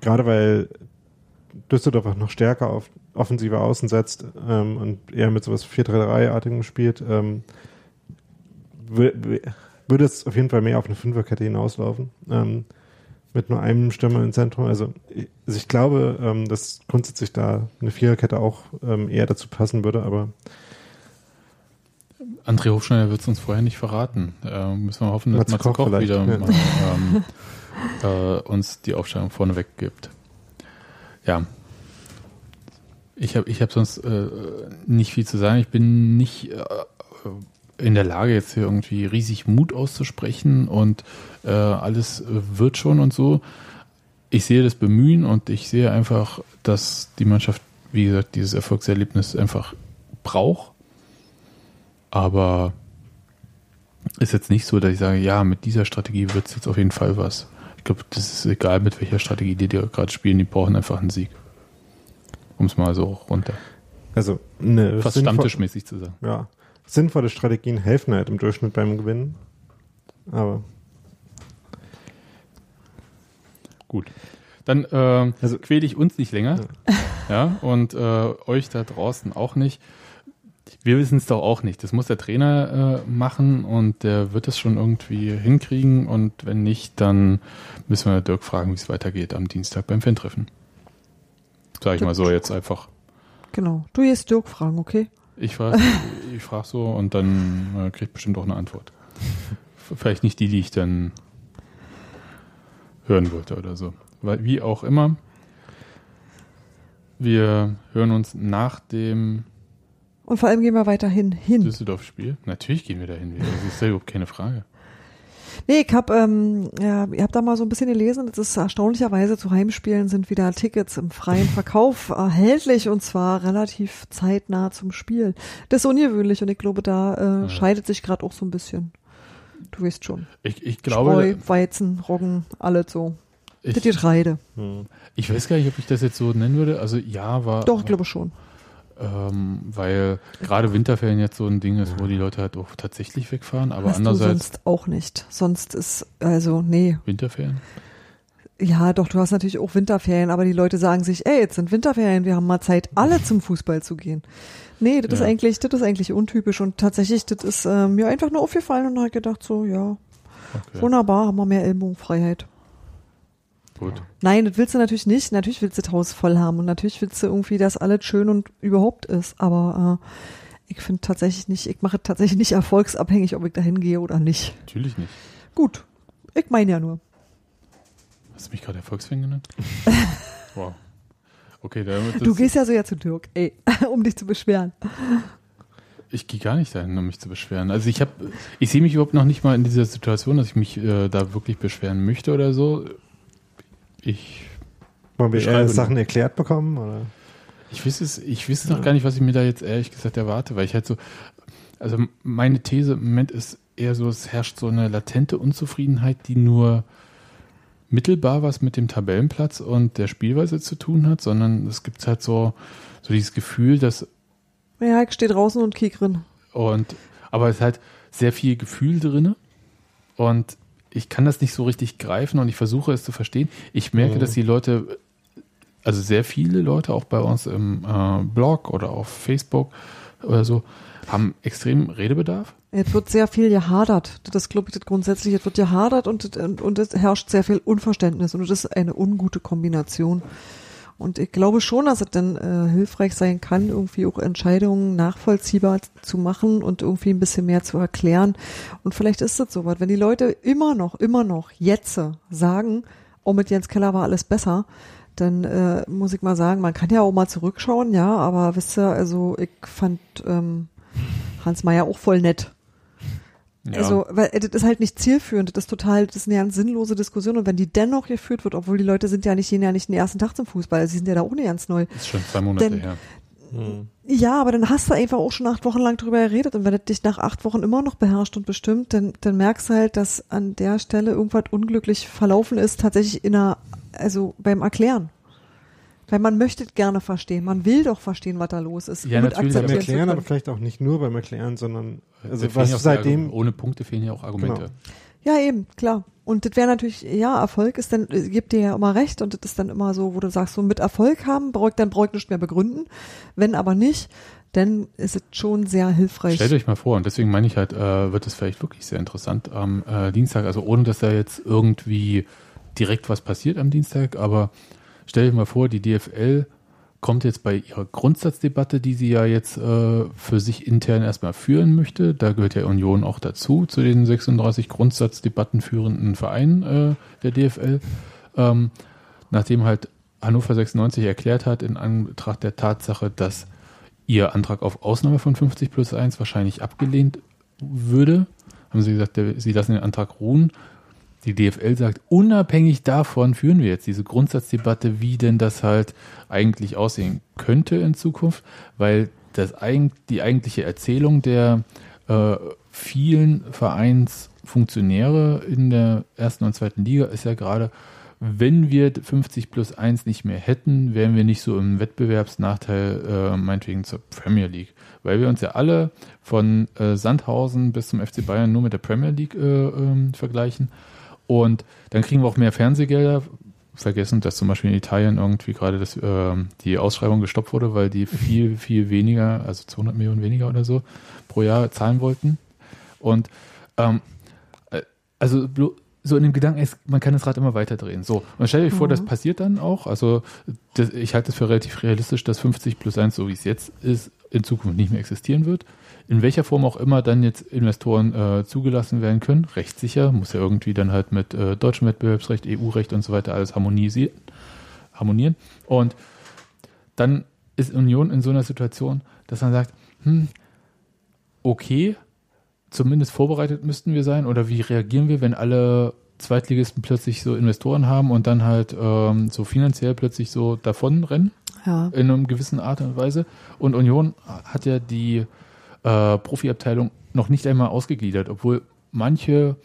gerade weil Düsseldorf auch noch stärker auf offensive Außen setzt ähm, und eher mit sowas 4-3-3-artigem spielt, ähm, würde es auf jeden Fall mehr auf eine Fünferkette hinauslaufen. Ähm, mit nur einem Stürmer im Zentrum. Also, also ich glaube, ähm, dass grundsätzlich da eine Viererkette auch ähm, eher dazu passen würde, aber André Hofschneider wird es uns vorher nicht verraten. Äh, müssen wir hoffen, dass Matze Koch, Koch wieder ja. mal, ähm, äh, uns die Aufstellung vorneweg gibt. Ja. Ich habe ich hab sonst äh, nicht viel zu sagen. Ich bin nicht äh, in der Lage, jetzt hier irgendwie riesig Mut auszusprechen und äh, alles wird schon und so. Ich sehe das Bemühen und ich sehe einfach, dass die Mannschaft, wie gesagt, dieses Erfolgserlebnis einfach braucht. Aber ist jetzt nicht so, dass ich sage, ja, mit dieser Strategie wird es jetzt auf jeden Fall was. Ich glaube, das ist egal, mit welcher Strategie die, die gerade spielen, die brauchen einfach einen Sieg. Um es mal so runter. Also eine fast stammtischmäßig zu sagen. Ja sinnvolle Strategien helfen halt im Durchschnitt beim Gewinnen. Aber. Gut. Dann äh, also, quäle ich uns nicht länger. Ja, ja und äh, euch da draußen auch nicht. Wir wissen es doch auch nicht. Das muss der Trainer äh, machen und der wird es schon irgendwie hinkriegen. Und wenn nicht, dann müssen wir Dirk fragen, wie es weitergeht am Dienstag beim Fan-Treffen. Sag ich mal so jetzt einfach. Genau. Du jetzt Dirk fragen, okay? Ich frage ich frag so und dann äh, kriegt bestimmt auch eine Antwort. Vielleicht nicht die, die ich dann hören wollte oder so. Weil, wie auch immer, wir hören uns nach dem und vor allem gehen wir weiterhin hin. Düsseldorf-Spiel? Natürlich gehen wir dahin. Das ist ja überhaupt keine Frage. Nee, ich habe, ähm, ja, ihr habt da mal so ein bisschen gelesen, das ist erstaunlicherweise zu Heimspielen sind wieder Tickets im freien Verkauf erhältlich und zwar relativ zeitnah zum Spiel. Das ist ungewöhnlich und ich glaube, da äh, ja. scheidet sich gerade auch so ein bisschen. Du weißt schon. Ich, ich glaube. Spreu, Weizen, Roggen, alles so. Ich, das Getreide. Hm. Ich weiß gar nicht, ob ich das jetzt so nennen würde. Also ja, war. Doch, ich glaube schon. Ähm, weil gerade Winterferien jetzt so ein Ding ist, wo die Leute halt auch tatsächlich wegfahren, aber Hast andererseits. Du sonst auch nicht. Sonst ist, also, nee. Winterferien? Ja, doch, du hast natürlich auch Winterferien, aber die Leute sagen sich, ey, jetzt sind Winterferien, wir haben mal Zeit, alle zum Fußball zu gehen. Nee, das ja. ist eigentlich, das ist eigentlich untypisch und tatsächlich, das ist äh, mir einfach nur aufgefallen und habe gedacht so, ja, okay. wunderbar, haben wir mehr Ellbogenfreiheit. Gut. Nein, das willst du natürlich nicht. Natürlich willst du das Haus voll haben und natürlich willst du irgendwie, dass alles schön und überhaupt ist. Aber äh, ich finde tatsächlich nicht, ich mache tatsächlich nicht erfolgsabhängig, ob ich da hingehe oder nicht. Natürlich nicht. Gut. Ich meine ja nur. Hast du mich gerade Erfolgsfan genannt? wow. Okay, damit Du gehst ja so ja zu Dirk, ey, um dich zu beschweren. Ich gehe gar nicht dahin, um mich zu beschweren. Also ich habe, ich sehe mich überhaupt noch nicht mal in dieser Situation, dass ich mich äh, da wirklich beschweren möchte oder so. Ich. Wollen wir eher Sachen erklärt bekommen? Oder? Ich weiß es, ich weiß noch gar nicht, was ich mir da jetzt ehrlich gesagt erwarte, weil ich halt so, also meine These im Moment ist eher so, es herrscht so eine latente Unzufriedenheit, die nur mittelbar was mit dem Tabellenplatz und der Spielweise zu tun hat, sondern es gibt halt so, so dieses Gefühl, dass. Ja, ich stehe draußen und kick drin. Und, aber es ist halt sehr viel Gefühl drin und ich kann das nicht so richtig greifen und ich versuche es zu verstehen. Ich merke, mhm. dass die Leute, also sehr viele Leute auch bei uns im äh, Blog oder auf Facebook oder so, haben extrem Redebedarf. Es wird sehr viel gehadert. Das glaube ich das grundsätzlich. Es wird gehadert und, und, und es herrscht sehr viel Unverständnis und das ist eine ungute Kombination. Und ich glaube schon, dass es dann äh, hilfreich sein kann, irgendwie auch Entscheidungen nachvollziehbar zu machen und irgendwie ein bisschen mehr zu erklären. Und vielleicht ist das so was, wenn die Leute immer noch, immer noch jetzt sagen, oh, mit Jens Keller war alles besser, dann äh, muss ich mal sagen, man kann ja auch mal zurückschauen, ja, aber wisst ihr, also ich fand ähm, Hans Meyer auch voll nett. Ja. Also, weil das ist halt nicht zielführend, das ist total, das ist eine ganz sinnlose Diskussion und wenn die dennoch geführt wird, obwohl die Leute sind ja nicht, gehen ja nicht den ersten Tag zum Fußball, sie sind ja da auch nicht ganz neu. Das ist schon zwei Monate denn, her. Hm. Ja, aber dann hast du einfach auch schon acht Wochen lang drüber geredet und wenn es dich nach acht Wochen immer noch beherrscht und bestimmt, dann, dann merkst du halt, dass an der Stelle irgendwas unglücklich verlaufen ist, tatsächlich in einer, also beim Erklären. Weil man möchte gerne verstehen. Man will doch verstehen, was da los ist. Ja, es natürlich, Beim McLaren, aber vielleicht auch nicht nur beim McLaren, sondern also was seitdem Argumente. ohne Punkte fehlen ja auch Argumente. Genau. Ja, eben, klar. Und das wäre natürlich, ja, Erfolg ist dann, äh, gibt dir ja immer recht und das ist dann immer so, wo du sagst, so mit Erfolg haben, braucht, dann braucht nicht mehr begründen. Wenn aber nicht, dann ist es schon sehr hilfreich. Stellt euch mal vor, und deswegen meine ich halt, äh, wird es vielleicht wirklich sehr interessant am äh, Dienstag, also ohne dass da jetzt irgendwie direkt was passiert am Dienstag, aber stellt euch mal vor, die DFL kommt jetzt bei ihrer Grundsatzdebatte, die sie ja jetzt äh, für sich intern erstmal führen möchte, da gehört ja Union auch dazu, zu den 36 Grundsatzdebatten führenden Vereinen äh, der DFL, ähm, nachdem halt Hannover 96 erklärt hat, in Anbetracht der Tatsache, dass ihr Antrag auf Ausnahme von 50 plus 1 wahrscheinlich abgelehnt würde, haben sie gesagt, der, sie lassen den Antrag ruhen. Die DFL sagt, unabhängig davon führen wir jetzt diese Grundsatzdebatte, wie denn das halt eigentlich aussehen könnte in Zukunft, weil das die eigentliche Erzählung der äh, vielen Vereinsfunktionäre in der ersten und zweiten Liga ist ja gerade, wenn wir 50 plus 1 nicht mehr hätten, wären wir nicht so im Wettbewerbsnachteil, äh, meinetwegen zur Premier League. Weil wir uns ja alle von äh, Sandhausen bis zum FC Bayern nur mit der Premier League äh, ähm, vergleichen. Und dann kriegen wir auch mehr Fernsehgelder. Vergessen, dass zum Beispiel in Italien irgendwie gerade das, ähm, die Ausschreibung gestoppt wurde, weil die viel, viel weniger, also 200 Millionen weniger oder so pro Jahr zahlen wollten. Und ähm, äh, also so in dem Gedanken ist, man kann das Rad immer weiter drehen. So, und stell dir vor, das passiert dann auch. Also das, ich halte es für relativ realistisch, dass 50 plus 1, so wie es jetzt ist, in Zukunft nicht mehr existieren wird. In welcher Form auch immer dann jetzt Investoren äh, zugelassen werden können, rechtssicher, muss ja irgendwie dann halt mit äh, deutschem Wettbewerbsrecht, EU-Recht und so weiter alles harmonisieren. harmonieren. Und dann ist Union in so einer Situation, dass man sagt, hm, okay, zumindest vorbereitet müssten wir sein oder wie reagieren wir, wenn alle Zweitligisten plötzlich so Investoren haben und dann halt ähm, so finanziell plötzlich so davonrennen Ja. in einer gewissen Art und Weise. Und Union hat ja die äh, Profiabteilung noch nicht einmal ausgegliedert, obwohl manche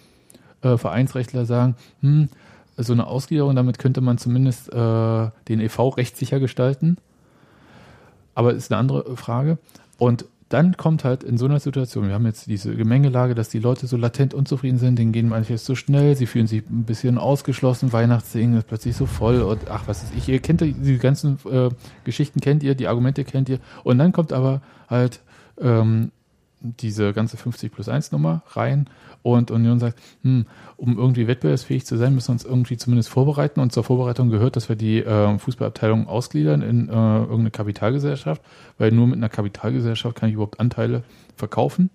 äh, Vereinsrechtler sagen, hm, so eine Ausgliederung, damit könnte man zumindest äh, den EV rechtssicher gestalten. Aber ist eine andere Frage. Und dann kommt halt in so einer Situation, wir haben jetzt diese Gemengelage, dass die Leute so latent unzufrieden sind, denen gehen manches zu schnell, sie fühlen sich ein bisschen ausgeschlossen, Weihnachtssingen ist plötzlich so voll und ach, was ist ich, ihr kennt die die ganzen äh, Geschichten, kennt ihr, die Argumente kennt ihr und dann kommt aber halt ähm, diese ganze 50 plus 1 Nummer rein und Union sagt, hm, um irgendwie wettbewerbsfähig zu sein, müssen wir uns irgendwie zumindest vorbereiten und zur Vorbereitung gehört, dass wir die äh, Fußballabteilung ausgliedern in äh, irgendeine Kapitalgesellschaft, weil nur mit einer Kapitalgesellschaft kann ich überhaupt Anteile verkaufen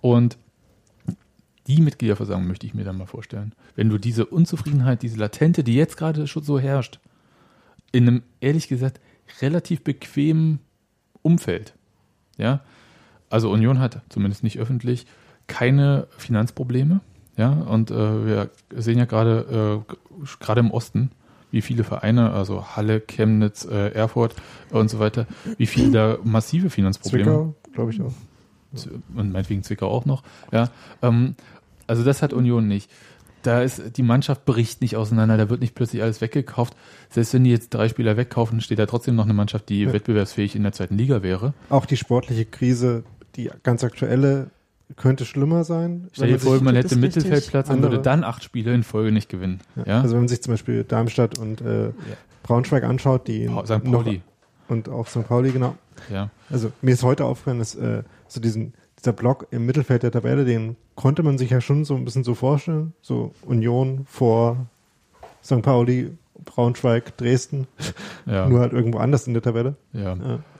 und die Mitgliederversammlung möchte ich mir dann mal vorstellen. Wenn du diese Unzufriedenheit, diese Latente, die jetzt gerade schon so herrscht, in einem, ehrlich gesagt, relativ bequemen Umfeld, ja, also Union hat, zumindest nicht öffentlich, keine Finanzprobleme. Ja, und äh, wir sehen ja gerade, äh, gerade im Osten, wie viele Vereine, also Halle, Chemnitz, äh, Erfurt und so weiter, wie viele da massive Finanzprobleme Zwickau, glaube ich auch. und meinetwegen Zwickau auch noch. Ja, ähm, also das hat Union nicht. Da ist die Mannschaft bricht nicht auseinander, da wird nicht plötzlich alles weggekauft. Selbst wenn die jetzt drei Spieler wegkaufen, steht da trotzdem noch eine Mannschaft, die Ja. wettbewerbsfähig in der zweiten Liga wäre. Auch die sportliche Krise, die ganz aktuelle, könnte schlimmer sein. Stell dir wenn vor, man hätte Mittelfeldplatz und Andere- würde dann acht Spiele in Folge nicht gewinnen. Ja, Also wenn man sich zum Beispiel Darmstadt und äh, Braunschweig anschaut, die Pa- St. noch- Pauli. und auch St. Pauli, genau. Ja. Also mir ist heute aufgefallen, dass äh, so diesen, dieser Block im Mittelfeld der Tabelle, den konnte man sich ja schon so ein bisschen so vorstellen. So Union vor St. Pauli, Braunschweig, Dresden, Ja. nur halt irgendwo anders in der Tabelle. ja.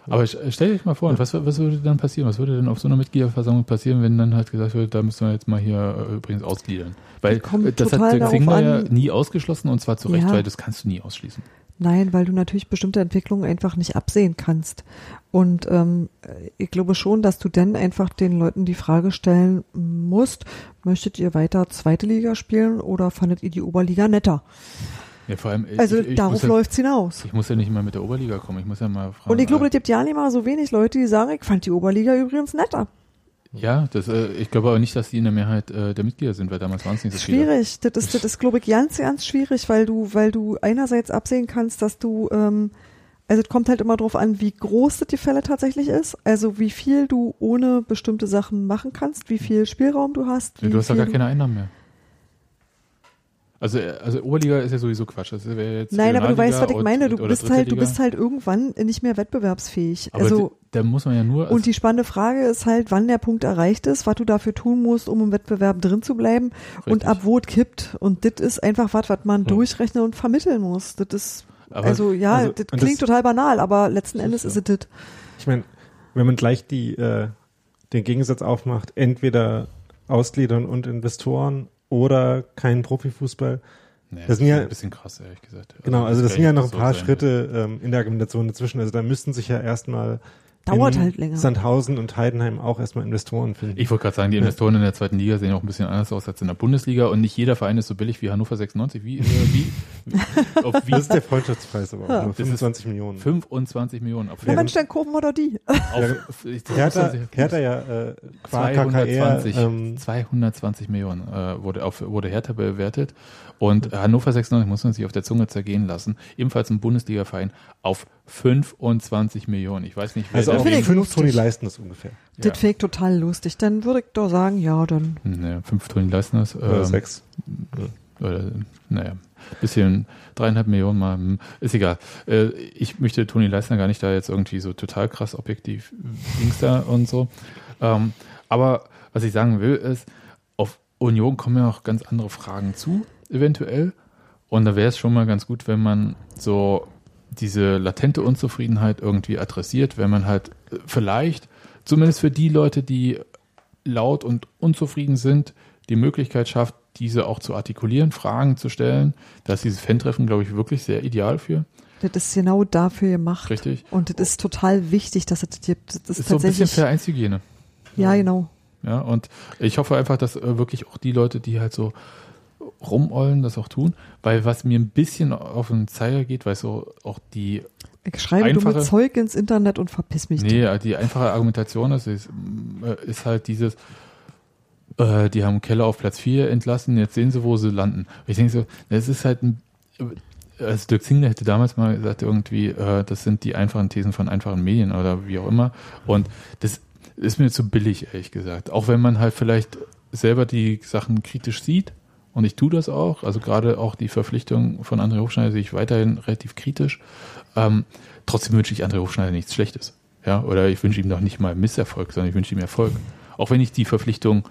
Aber st- stell dich mal vor, was, was würde dann passieren? Was würde denn auf so einer Mitgliederversammlung passieren, wenn dann halt gesagt wird, da müssen wir jetzt mal hier äh, übrigens ausgliedern? Weil das hat der Xingler ja nie ausgeschlossen und zwar zu Recht, Ja. weil das kannst du nie ausschließen. Nein, weil du natürlich bestimmte Entwicklungen einfach nicht absehen kannst. Und ähm, ich glaube schon, dass du dann einfach den Leuten die Frage stellen musst, möchtet ihr weiter zweite Liga spielen oder fandet ihr die Oberliga netter? Ja, vor allem, Also ich, ich, darauf ja, läuft's hinaus. ich muss ja nicht mal mit der Oberliga kommen, ich muss ja mal fragen. Und ich glaube, äh, es gibt ja nicht mal so wenig Leute, die sagen, ich fand die Oberliga übrigens netter. ja, das, äh, ich glaube aber nicht, dass die in der Mehrheit äh, der Mitglieder sind, weil damals waren es nicht so viele. Schwierig. Das ist, das ist, glaube ich, ganz, ganz schwierig, weil du, weil du einerseits absehen kannst, dass du ähm, Also es kommt halt immer drauf an, wie groß das Gefälle tatsächlich ist. Also wie viel du ohne bestimmte Sachen machen kannst, wie viel Spielraum du hast. Ja, du hast ja gar keine Einnahmen mehr. Also, äh, also Oberliga ist ja sowieso Quatsch. Das wäre jetzt Nein, aber du weißt, was ich und- meine. Du bist halt, du bist halt irgendwann nicht mehr wettbewerbsfähig. Aber also da muss man ja nur. und die spannende Frage ist halt, wann der Punkt erreicht ist, was du dafür tun musst, um im Wettbewerb drin zu bleiben und Richtig. ab wo es kippt. Und das ist einfach was, was man Ja. durchrechnen und vermitteln muss. Das ist aber also ja, also- das und klingt das- total banal, aber letzten Endes ist ist es das. Ich meine, wenn man gleich die, äh, den Gegensatz aufmacht, entweder Ausgliedern und Investoren oder kein Profifußball. nee, das sind ja- ein bisschen krass, ehrlich gesagt. Genau, also das kann sind ja noch ein paar sein. Schritte ähm, in der Argumentation dazwischen. Also da müssten sich ja erstmal Dauert in halt länger. Sandhausen und Heidenheim auch erstmal Investoren finden. Ich wollte gerade sagen, die Investoren in der zweiten Liga sehen auch ein bisschen anders aus als in der Bundesliga und nicht jeder Verein ist so billig wie Hannover 96. Wie, äh, wie, auf wie das ist der Freundschaftspreis aber auch, Ja. nur Das ist 25 Millionen. 25 Millionen. Auf, Ja, Mensch, dann wir doch die. auf, Hertha, Hertha ja äh, qua KKR 220, ähm, 220 Millionen äh, wurde, auf, wurde Hertha bewertet und Hannover 96 muss man sich auf der Zunge zergehen lassen, ebenfalls ein Bundesliga-Verein auf 25 Millionen. Ich weiß nicht, wer also ich fünf. Toni leisten das ungefähr. Das finde ich total lustig. Dann würde ich doch sagen, ja, dann. Naja, fünf Toni Leistners. Oder ähm, sechs. Oder, naja, bisschen dreieinhalb Millionen mal, hm, ist egal. Äh, ich möchte Toni Leisner gar nicht da jetzt irgendwie so total krass objektiv Dings da und so. Ähm, aber was ich sagen will, ist, auf Union kommen ja auch ganz andere Fragen zu, eventuell. Und da wäre es schon mal ganz gut, wenn man so diese latente Unzufriedenheit irgendwie adressiert, wenn man halt äh, vielleicht, zumindest für die Leute, die laut und unzufrieden sind, die Möglichkeit schafft, diese auch zu artikulieren, Fragen zu stellen. Da ist dieses Fan-Treffen, glaube ich, wirklich sehr ideal für. Das ist genau dafür gemacht. Richtig. Und das ist total wichtig, dass es das gibt. Das ist, ist so ein bisschen. Vereinshygiene. ja, genau. Ja, und ich hoffe einfach, dass äh, wirklich auch die Leute, die halt so rumollen, das auch tun. Weil was mir ein bisschen auf den Zeiger geht, weil so auch die Ich schreibe Einfache- dumme Zeug ins Internet und verpiss mich. Nee, äh, die einfache Argumentation ist, ist, äh, ist halt dieses, äh, die haben Keller auf Platz 4 entlassen, jetzt sehen sie, wo sie landen. Ich denke so, das ist halt ein, äh, also Dirk Zingler hätte damals mal gesagt, irgendwie, äh, das sind die einfachen Thesen von einfachen Medien oder wie auch immer. Und das ist mir zu billig, ehrlich gesagt. Auch wenn man halt vielleicht selber die Sachen kritisch sieht, und ich tue das auch, also gerade auch die Verpflichtung von André Hofschneider sehe ich weiterhin relativ kritisch. Ähm, trotzdem wünsche ich André Hofschneider nichts Schlechtes. Ja, oder ich wünsche ihm noch nicht mal Misserfolg, sondern ich wünsche ihm Erfolg. Auch wenn ich die Verpflichtung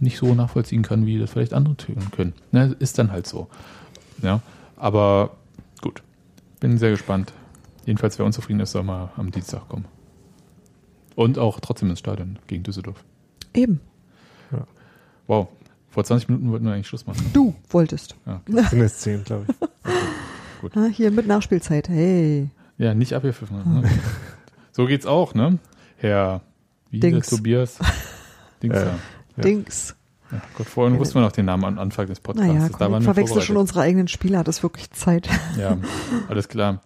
nicht so nachvollziehen kann, wie das vielleicht andere tun können. Ne, ist dann halt so. Ja, aber gut. Bin sehr gespannt. Jedenfalls, wer unzufrieden ist, soll mal am Dienstag kommen. Und auch trotzdem ins Stadion gegen Düsseldorf. Eben. Wow. Vor 20 Minuten wollten wir eigentlich Schluss machen. Du wolltest. Ja, Sind es zehn, glaube ich. Ah, hier mit Nachspielzeit. Hey. ja nicht abgepfiffen. Ne? So geht's auch, ne? Herr wie Dings. Tobias Dings. Äh, ja. Dings. Ja, Gott, vorhin wussten wir noch den Namen am Anfang des Podcasts. Naja, da waren ich wir verwechsel schon unsere eigenen Spieler. Das ist wirklich Zeit. Ja, alles klar.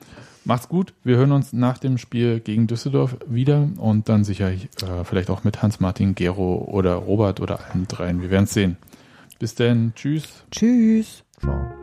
Macht's gut. Wir hören uns nach dem Spiel gegen Düsseldorf wieder und dann sicherlich äh, vielleicht auch mit Hans-Martin, Gero oder Robert oder allen dreien. Wir werden's sehen. Bis dann. Tschüss. Tschüss. Ciao.